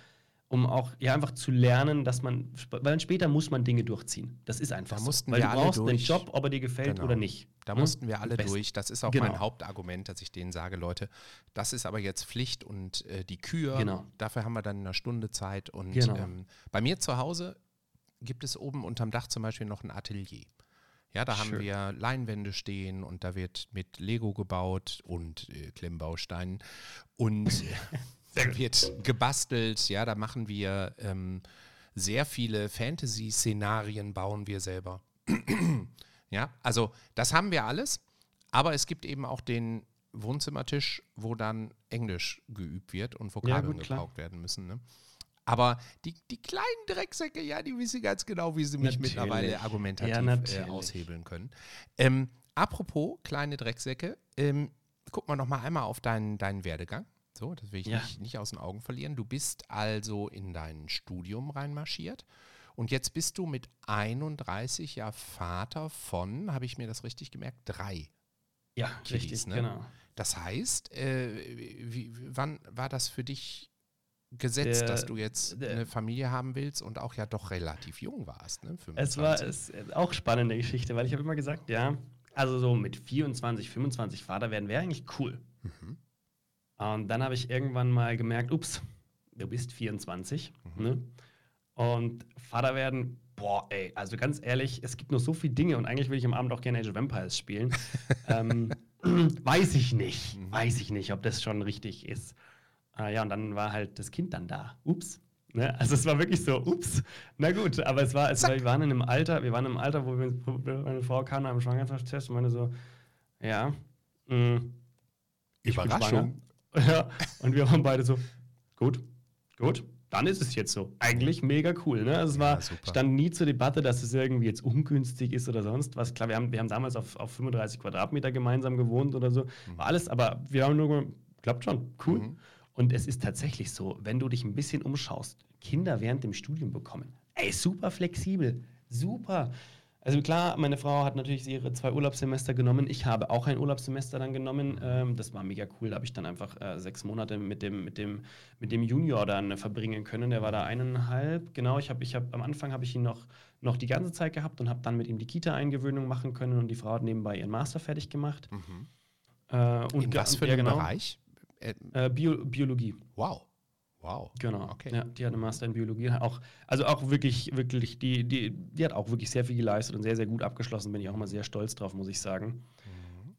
um auch ja einfach zu lernen, dass man, weil später muss man Dinge durchziehen. Das ist einfach Da so. mussten weil wir du alle brauchst durch. Job, ob er dir gefällt Genau. oder nicht. Da Ne? mussten wir alle Best- durch. Das ist auch Genau. mein Hauptargument, dass ich denen sage, Leute, das ist aber jetzt Pflicht und äh, die Kür, Genau. dafür haben wir dann eine Stunde Zeit. Und Genau. ähm, bei mir zu Hause gibt es oben unterm Dach zum Beispiel noch ein Atelier. Ja, da haben Schön. wir Leinwände stehen und da wird mit Lego gebaut und äh, Klemmbausteinen und da wird gebastelt. Ja, da machen wir ähm, sehr viele Fantasy-Szenarien, bauen wir selber. Ja, also das haben wir alles, aber es gibt eben auch den Wohnzimmertisch, wo dann Englisch geübt wird und Vokabeln klar. gepaukt werden müssen. Ne? Aber die, die kleinen Drecksäcke, ja, die wissen ganz genau, wie sie mich Natürlich. mittlerweile argumentativ Ja, äh, aushebeln können. Ähm, apropos kleine Drecksäcke, ähm, guck mal noch mal einmal auf deinen, deinen Werdegang. So, das will ich Ja. nicht, nicht aus den Augen verlieren. Du bist also in dein Studium reinmarschiert und jetzt bist du mit 31 ja Vater von, habe ich mir das richtig gemerkt, drei. Ja, Kiddies, richtig, ne? genau. Das heißt, äh, wie, wann war das für dich gesetzt, Der- dass du jetzt der- eine Familie haben willst und auch ja doch relativ jung warst? Ne? Es war 25. es, auch spannende Geschichte, weil ich habe immer gesagt, ja, also so mit 24, 25 Vater werden wäre eigentlich cool. Mhm. Und dann habe ich irgendwann mal gemerkt, ups, du bist 24, ne? Und Vater werden, boah, ey, also ganz ehrlich, es gibt nur so viele Dinge und eigentlich will ich am Abend auch gerne Age of Empires spielen. ähm, weiß ich nicht, weiß ich nicht, ob das schon richtig ist. Äh, ja, und dann war halt das Kind dann da. Ups. Ne? Also es war wirklich so, ups. Na gut, aber es war, es war, wir waren in einem Alter, wir waren im Alter, wo, wir, wo meine Frau kam dem Schwangerschaftstest und meine so, ja, mh, ich bin Überraschung. Ja, und wir waren beide so, gut, gut, dann ist es jetzt so. Eigentlich mega cool, ne? Also es Ja, war, super. stand nie zur Debatte, dass es irgendwie jetzt ungünstig ist oder sonst was. Klar, wir haben, wir haben damals auf, auf 35 Quadratmeter gemeinsam gewohnt oder so. War alles, aber wir haben nur, klappt schon, cool. Mhm. Und es ist tatsächlich so, wenn du dich ein bisschen umschaust, Kinder während dem Studium bekommen, ey, super flexibel, super. Also klar, meine Frau hat natürlich ihre zwei Urlaubssemester genommen. Ich habe auch ein Urlaubssemester dann genommen. Ähm, das war mega cool. Da habe ich dann einfach äh, sechs Monate mit dem, mit, dem, mit dem Junior dann äh, verbringen können. Der war da eineinhalb. Genau, ich habe ich hab, am Anfang habe ich ihn noch, noch die ganze Zeit gehabt und habe dann mit ihm die Kita-Eingewöhnung machen können und die Frau hat nebenbei ihren Master fertig gemacht. Mhm. Äh, und In was für ja, genau, Bereich? Äh, Äh, Bio, Biologie. wow. Wow. Genau. Okay. Ja, die hat einen Master in Biologie. Auch, also auch wirklich, wirklich, die, die, die hat auch wirklich sehr viel geleistet und sehr, sehr gut abgeschlossen. Bin ich auch immer sehr stolz drauf, muss ich sagen.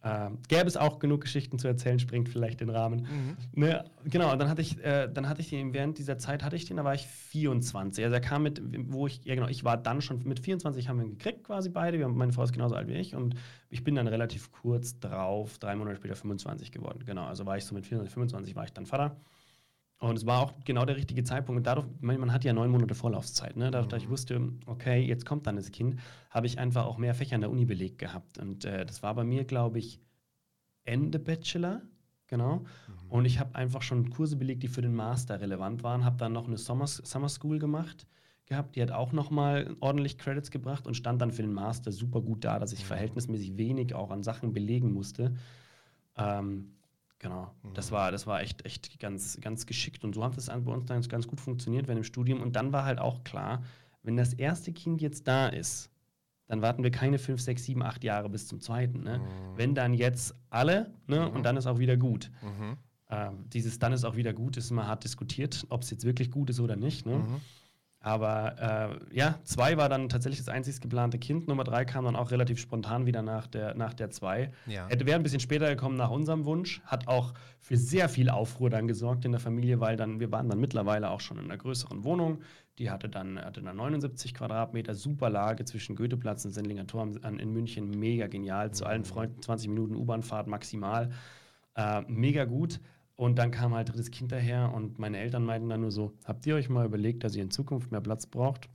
Ähm, gäbe es auch genug Geschichten zu erzählen, springt vielleicht den Rahmen. Ne, genau, und dann hatte ich, äh, dann hatte ich den, während dieser Zeit hatte ich den, da war ich 24. Also er kam mit, wo ich, ja genau, ich war dann schon, mit 24 haben wir ihn gekriegt quasi beide. Wir meine Frau ist genauso alt wie ich und ich bin dann relativ kurz drauf, drei Monate später 25 geworden. Genau, also war ich so mit 24, 25 war ich dann Vater. Und es war auch genau der richtige Zeitpunkt. Und dadurch, man, hat ja neun Monate Vorlaufzeit. Ne? Dadurch, dass ich wusste, okay, jetzt kommt dann das Kind, habe ich einfach auch mehr Fächer an der Uni belegt gehabt. Und äh, das war bei mir, glaube ich, Ende Bachelor. Genau. Und ich habe einfach schon Kurse belegt, die für den Master relevant waren. Habe dann noch eine Summer, Summer School gemacht gehabt. Die hat auch nochmal ordentlich Credits gebracht und stand dann für den Master super gut da, dass ich verhältnismäßig wenig auch an Sachen belegen musste. Ähm, genau. Das war, das war echt, echt ganz, ganz geschickt. Und so hat das an- bei uns dann ganz gut funktioniert während dem Studium. Und dann war halt auch klar, wenn das erste Kind jetzt da ist, dann warten wir keine fünf, sechs, sieben, acht Jahre bis zum zweiten. Ne? Wenn dann jetzt alle, ne? und dann ist auch wieder gut. Ähm, dieses dann ist auch wieder gut, ist immer hart diskutiert, ob es jetzt wirklich gut ist oder nicht. Ne? Aber äh, ja, zwei war dann tatsächlich das einzig geplante Kind. Nummer drei kam dann auch relativ spontan wieder nach der, nach der zwei. Ja. Hätte wäre ein bisschen später gekommen nach unserem Wunsch, hat auch für sehr viel Aufruhr dann gesorgt in der Familie, weil dann wir waren dann mittlerweile auch schon in einer größeren Wohnung. Die hatte dann, hatte dann 79 Quadratmeter, super Lage zwischen Goetheplatz und Sendlinger Tor in München, mega genial. Zu allen Freunden 20 Minuten U-Bahnfahrt maximal. Äh, mega gut. Und dann kam halt drittes Kind daher und meine Eltern meinten dann nur so: Habt ihr euch mal überlegt, dass ihr in Zukunft mehr Platz braucht?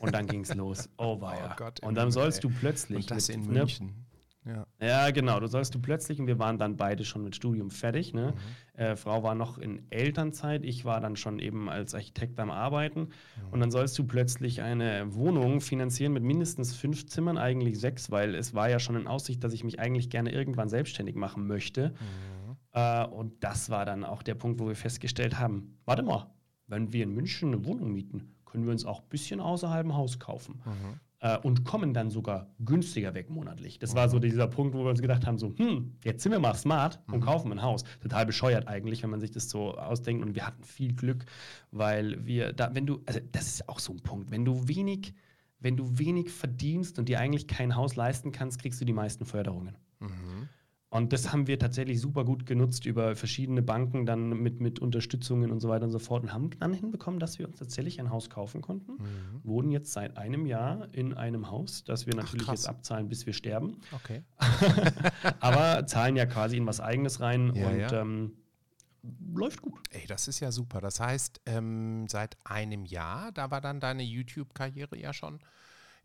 Und dann ging es los. Oh, weia. Oh Gott, und dann sollst ey. du plötzlich. Und das mit- in ne, München. Ja. ja, genau. Du sollst du plötzlich, und wir waren dann beide schon mit Studium fertig. Ne? Äh, Frau war noch in Elternzeit, ich war dann schon eben als Architekt am Arbeiten. Und dann sollst du plötzlich eine Wohnung finanzieren mit mindestens fünf Zimmern, eigentlich sechs, weil es war ja schon in Aussicht, dass ich mich eigentlich gerne irgendwann selbstständig machen möchte. Äh, und das war dann auch der Punkt, wo wir festgestellt haben: Warte mal, wenn wir in München eine Wohnung mieten, können wir uns auch ein bisschen außerhalb im Haus kaufen äh, und kommen dann sogar günstiger weg monatlich. Das war so dieser Punkt, wo wir uns gedacht haben, so, hm, jetzt sind wir mal smart und kaufen ein Haus. Total bescheuert eigentlich, wenn man sich das so ausdenkt. Und wir hatten viel Glück, weil wir da, wenn du, also das ist auch so ein Punkt, wenn du wenig, wenn du wenig verdienst und dir eigentlich kein Haus leisten kannst, kriegst du die meisten Förderungen. Und das haben wir tatsächlich super gut genutzt über verschiedene Banken, dann mit, mit Unterstützungen und so weiter und so fort und haben dann hinbekommen, dass wir uns tatsächlich ein Haus kaufen konnten. Wohnen jetzt seit einem Jahr in einem Haus, das wir natürlich krass. jetzt abzahlen, bis wir sterben. Okay. Aber zahlen ja quasi in was Eigenes rein Ja, und ja. Ähm, läuft gut. Ey, das ist ja super. Das heißt, ähm, seit einem Jahr, da war dann deine YouTube-Karriere ja schon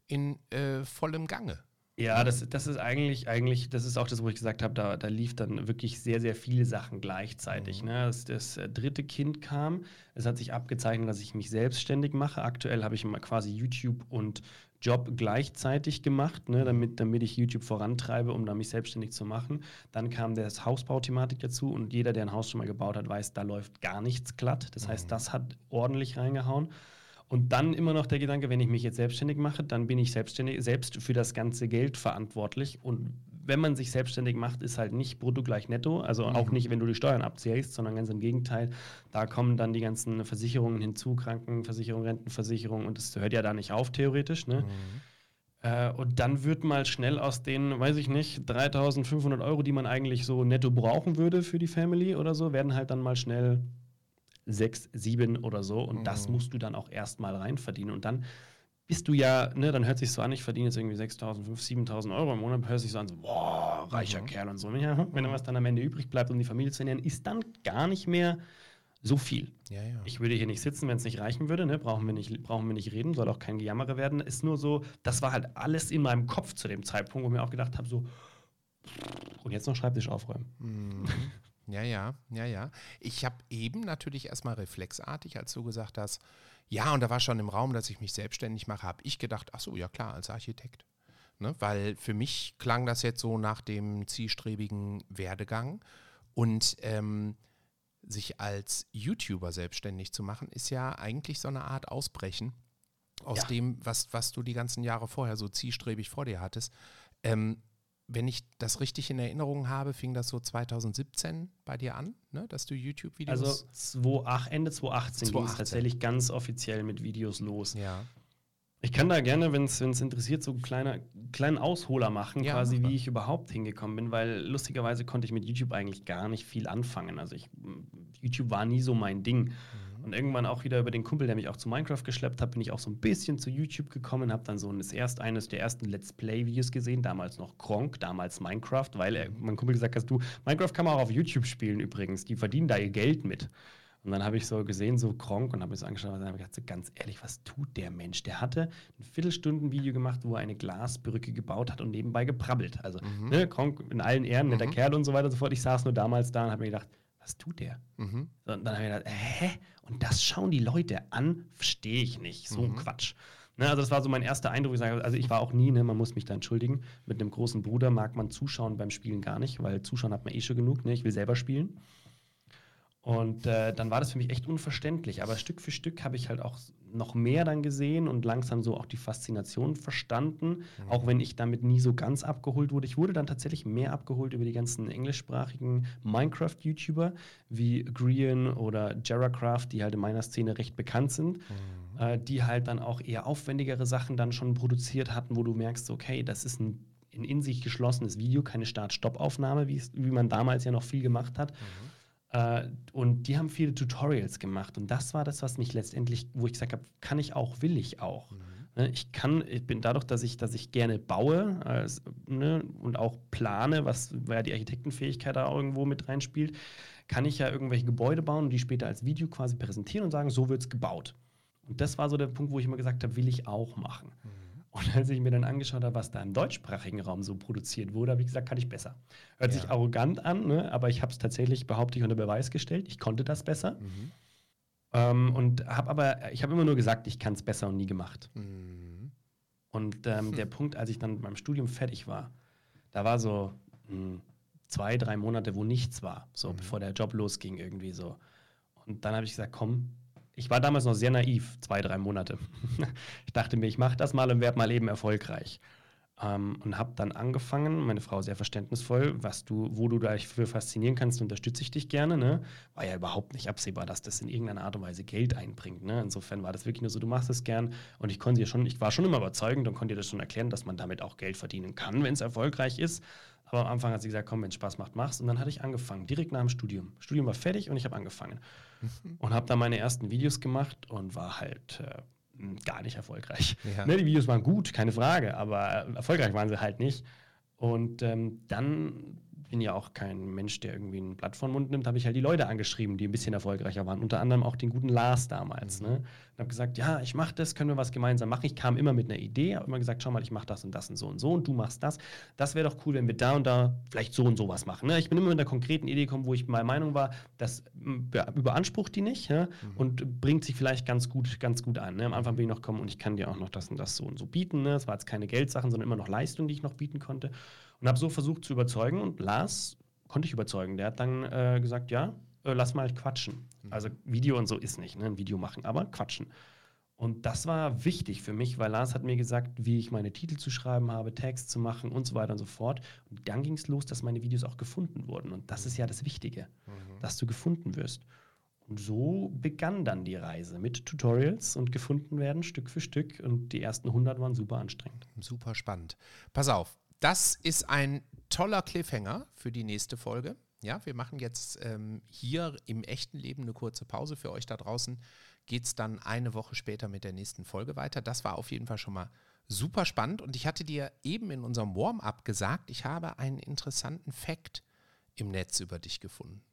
in äh, vollem Gange. Ja, das, das ist eigentlich, eigentlich, das ist auch das, wo ich gesagt habe, da, da lief dann wirklich sehr, sehr viele Sachen gleichzeitig. Ne? Das, das äh, dritte Kind kam, es hat sich abgezeichnet, dass ich mich selbstständig mache. Aktuell habe ich immer quasi YouTube und Job gleichzeitig gemacht, ne? damit, damit ich YouTube vorantreibe, um dann mich selbstständig zu machen. Dann kam das Hausbauthematik dazu und jeder, der ein Haus schon mal gebaut hat, weiß, da läuft gar nichts glatt. Das heißt, das hat ordentlich reingehauen. Und dann immer noch der Gedanke, wenn ich mich jetzt selbstständig mache, dann bin ich selbstständig, selbst für das ganze Geld verantwortlich. Und wenn man sich selbstständig macht, ist halt nicht brutto gleich netto. Also auch nicht, wenn du die Steuern abzählst, sondern ganz im Gegenteil. Da kommen dann die ganzen Versicherungen hinzu, Krankenversicherung, Rentenversicherung. Und das hört ja da nicht auf, theoretisch. Ne? Äh, und dann wird mal schnell aus den, weiß ich nicht, 3500 Euro, die man eigentlich so netto brauchen würde für die Family oder so, werden halt dann mal schnell sechs, sieben oder so. Und das musst du dann auch erstmal rein verdienen. Und dann bist du ja, ne, dann hört sich so an, ich verdiene jetzt irgendwie 6.000, 5.000, 7.000 Euro im Monat, hört sich so an, so, boah, reicher Kerl und so. Ja, wenn dann was dann am Ende übrig bleibt, um die Familie zu ernähren, ist dann gar nicht mehr so viel. Ja, ja. Ich würde hier nicht sitzen, wenn es nicht reichen würde, ne? brauchen, wir nicht, brauchen wir nicht reden, soll auch kein Gejammere werden. Ist nur so, das war halt alles in meinem Kopf zu dem Zeitpunkt, wo ich mir auch gedacht habe, so, und jetzt noch Schreibtisch aufräumen. Mhm. Ja, ja, ja, ja. Ich habe eben natürlich erstmal reflexartig, als du gesagt hast, ja, und da war schon im Raum, dass ich mich selbstständig mache, habe ich gedacht, ach so, ja klar, als Architekt. Ne? Weil für mich klang das jetzt so nach dem zielstrebigen Werdegang. Und ähm, sich als YouTuber selbstständig zu machen, ist ja eigentlich so eine Art Ausbrechen aus Ja. dem, was, was du die ganzen Jahre vorher so zielstrebig vor dir hattest. Ähm, wenn ich das richtig in Erinnerung habe, fing das so 2017 bei dir an, ne? dass du YouTube-Videos. Also 28, Ende 2018, 2018. ging es tatsächlich ganz offiziell mit Videos los. Ja. Ich kann da gerne, wenn es interessiert, so einen kleinen Ausholer machen, Ja, quasi wie ich überhaupt hingekommen bin, weil lustigerweise konnte ich mit YouTube eigentlich gar nicht viel anfangen. Also ich, YouTube war nie so mein Ding. Mhm. Und irgendwann auch wieder über den Kumpel, der mich auch zu Minecraft geschleppt hat, bin ich auch so ein bisschen zu YouTube gekommen, habe dann so das erst eines der ersten Let's Play-Videos gesehen, damals noch Kronk, damals Minecraft, weil er, mein Kumpel gesagt hat, du, Minecraft kann man auch auf YouTube spielen übrigens, die verdienen da ihr Geld mit. Und dann habe ich so gesehen, so Kronk, und habe mir das angeschaut und habe gedacht, so ganz ehrlich, was tut der Mensch? Der hatte ein Viertelstunden-Video gemacht, wo er eine Glasbrücke gebaut hat und nebenbei geprabbelt. Also, ne, Kronk in allen Ehren, netter Kerl und so weiter und so fort. Ich saß nur damals da und habe mir gedacht, was tut der? Mhm. So, Und dann habe ich gedacht, hä? Und das schauen die Leute an? Verstehe ich nicht. So ein Quatsch. Ne, also das war so mein erster Eindruck. Ich sage, also ich war auch nie, ne, man muss mich da entschuldigen. Mit einem großen Bruder mag man zuschauen beim Spielen gar nicht, weil zuschauen hat man eh schon genug. Ne? Ich will selber spielen. Und äh, dann war das für mich echt unverständlich. Aber Stück für Stück habe ich halt auch noch mehr dann gesehen und langsam so auch die Faszination verstanden, auch wenn ich damit nie so ganz abgeholt wurde. Ich wurde dann tatsächlich mehr abgeholt über die ganzen englischsprachigen Minecraft-YouTuber wie Grian oder Jaracraft, die halt in meiner Szene recht bekannt sind, äh, die halt dann auch eher aufwendigere Sachen dann schon produziert hatten, wo du merkst, okay, das ist ein ein in sich geschlossenes Video, keine Start-Stopp-Aufnahme, wie man damals ja noch viel gemacht hat. Äh, und die haben viele Tutorials gemacht. Und das war das, was mich letztendlich, wo ich gesagt habe, kann ich auch, will ich auch. Ne, Ich kann, ich bin dadurch, dass ich, dass ich gerne baue als, ne, und auch plane, was ja die Architektenfähigkeit da irgendwo mit reinspielt, kann ich ja irgendwelche Gebäude bauen und die später als Video quasi präsentieren und sagen, so wird es gebaut. Und das war so der Punkt, wo ich immer gesagt habe, will ich auch machen. Und als ich mir dann angeschaut habe, was da im deutschsprachigen Raum so produziert wurde, habe ich gesagt, kann ich besser. Hört sich Ja. arrogant an, ne? aber ich habe es tatsächlich, behaupte ich, unter Beweis gestellt. Ich konnte das besser. Mhm. Ähm, und habe aber, ich habe immer nur gesagt, ich kann es besser und nie gemacht. Mhm. Und ähm, der Punkt, als ich dann mit meinem Studium fertig war, da war so mh, zwei, drei Monate, wo nichts war, so bevor der Job losging irgendwie so. Und dann habe ich gesagt, komm, ich war damals noch sehr naiv, zwei, drei Monate. ich dachte mir, ich mache das mal und werde mal eben erfolgreich. Ähm, und habe dann angefangen, meine Frau sehr verständnisvoll, was du, wo du dich für faszinieren kannst, unterstütze ich dich gerne. Ne? War ja überhaupt nicht absehbar, dass das in irgendeiner Art und Weise Geld einbringt. Ne? Insofern war das wirklich nur so, du machst es gern. Und ich konnte dir schon, ich war schon immer überzeugend und konnte dir das schon erklären, dass man damit auch Geld verdienen kann, wenn es erfolgreich ist. Aber am Anfang hat sie gesagt, komm, wenn es Spaß macht, mach's. Und dann hatte ich angefangen, direkt nach dem Studium. Studium war fertig und ich habe angefangen. Und habe dann meine ersten Videos gemacht und war halt äh, gar nicht erfolgreich. Ja. Ne, die Videos waren gut, keine Frage, aber äh, erfolgreich waren sie halt nicht. Und ähm, dann bin ja auch kein Mensch, der irgendwie ein Blatt vor den Mund nimmt, habe ich halt die Leute angeschrieben, die ein bisschen erfolgreicher waren. Unter anderem auch den guten Lars damals. Ne? Und habe gesagt, ja, ich mache das, können wir was gemeinsam machen. Ich kam immer mit einer Idee, habe immer gesagt, schau mal, ich mache das und das und so und so und du machst das. Das wäre doch cool, wenn wir da und da vielleicht so und so was machen. Ne? Ich bin immer mit einer konkreten Idee gekommen, wo ich meiner Meinung war, das überansprucht die nicht ja? und bringt sich vielleicht ganz gut, ganz gut an. Ne? Am Anfang bin ich noch gekommen und ich kann dir auch noch das und das so und so bieten. Ne? Es war jetzt keine Geldsachen, sondern immer noch Leistung, die ich noch bieten konnte. Und habe so versucht zu überzeugen und Lars konnte ich überzeugen. Der hat dann äh, gesagt, ja, äh, lass mal quatschen. Also Video und so ist nicht, ne? ein Video machen, aber quatschen. Und das war wichtig für mich, weil Lars hat mir gesagt, wie ich meine Titel zu schreiben habe, Text zu machen und so weiter und so fort. Und dann ging es los, dass meine Videos auch gefunden wurden. Und das ist ja das Wichtige, dass du gefunden wirst. Und so begann dann die Reise mit Tutorials und gefunden werden Stück für Stück. Und die ersten 100 waren super anstrengend. Super spannend. Pass auf, das ist ein toller Cliffhanger für die nächste Folge. Ja, wir machen jetzt ähm, hier im echten Leben eine kurze Pause. Für euch da draußen geht es dann eine Woche später mit der nächsten Folge weiter. Das war auf jeden Fall schon mal super spannend. Und ich hatte dir eben in unserem Warm-up gesagt, ich habe einen interessanten Fact im Netz über dich gefunden.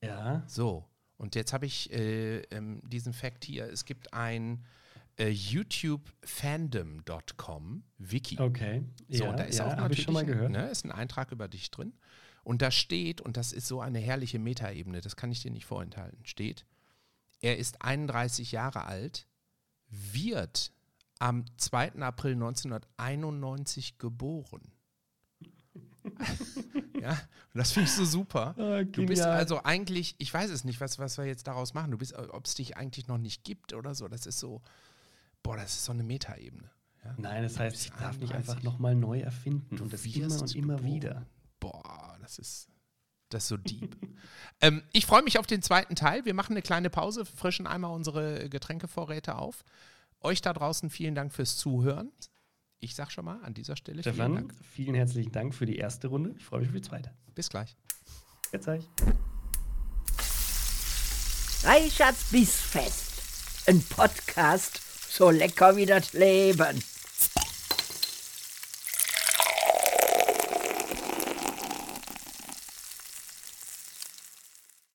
Ja. So, und jetzt habe ich äh, ähm, diesen Fact hier. Es gibt ein äh, YouTubefandom.com Wiki. Okay. So, ja, und da ist ja, auch natürlich ich schon mal gehört. Ne, ist ein Eintrag über dich drin. Und da steht, und das ist so eine herrliche Metaebene, das kann ich dir nicht vorenthalten, steht, er ist 31 Jahre alt, wird am 2. April 1991 geboren. ja, und das finde ich so super. Ah, Du bist also eigentlich, ich weiß es nicht, was, was wir jetzt daraus machen. Du bist, ob es dich eigentlich noch nicht gibt oder so. Das ist so, boah, das ist so eine Metaebene. Nein, das heißt, ich darf mich 31. einfach nochmal neu erfinden und das immer und immer geboren. wieder. Boah, das ist, das ist so deep. ähm, ich freue mich auf den zweiten Teil. Wir machen eine kleine Pause, frischen einmal unsere Getränkevorräte auf. Euch da draußen vielen Dank fürs Zuhören. Ich sag schon mal an dieser Stelle vielen Stefan, Dank. vielen herzlichen Dank für die erste Runde. Ich freue mich auf die zweite. Bis gleich. Jetzt euch. Reichards Bissfest. Ein Podcast so lecker wie das Leben.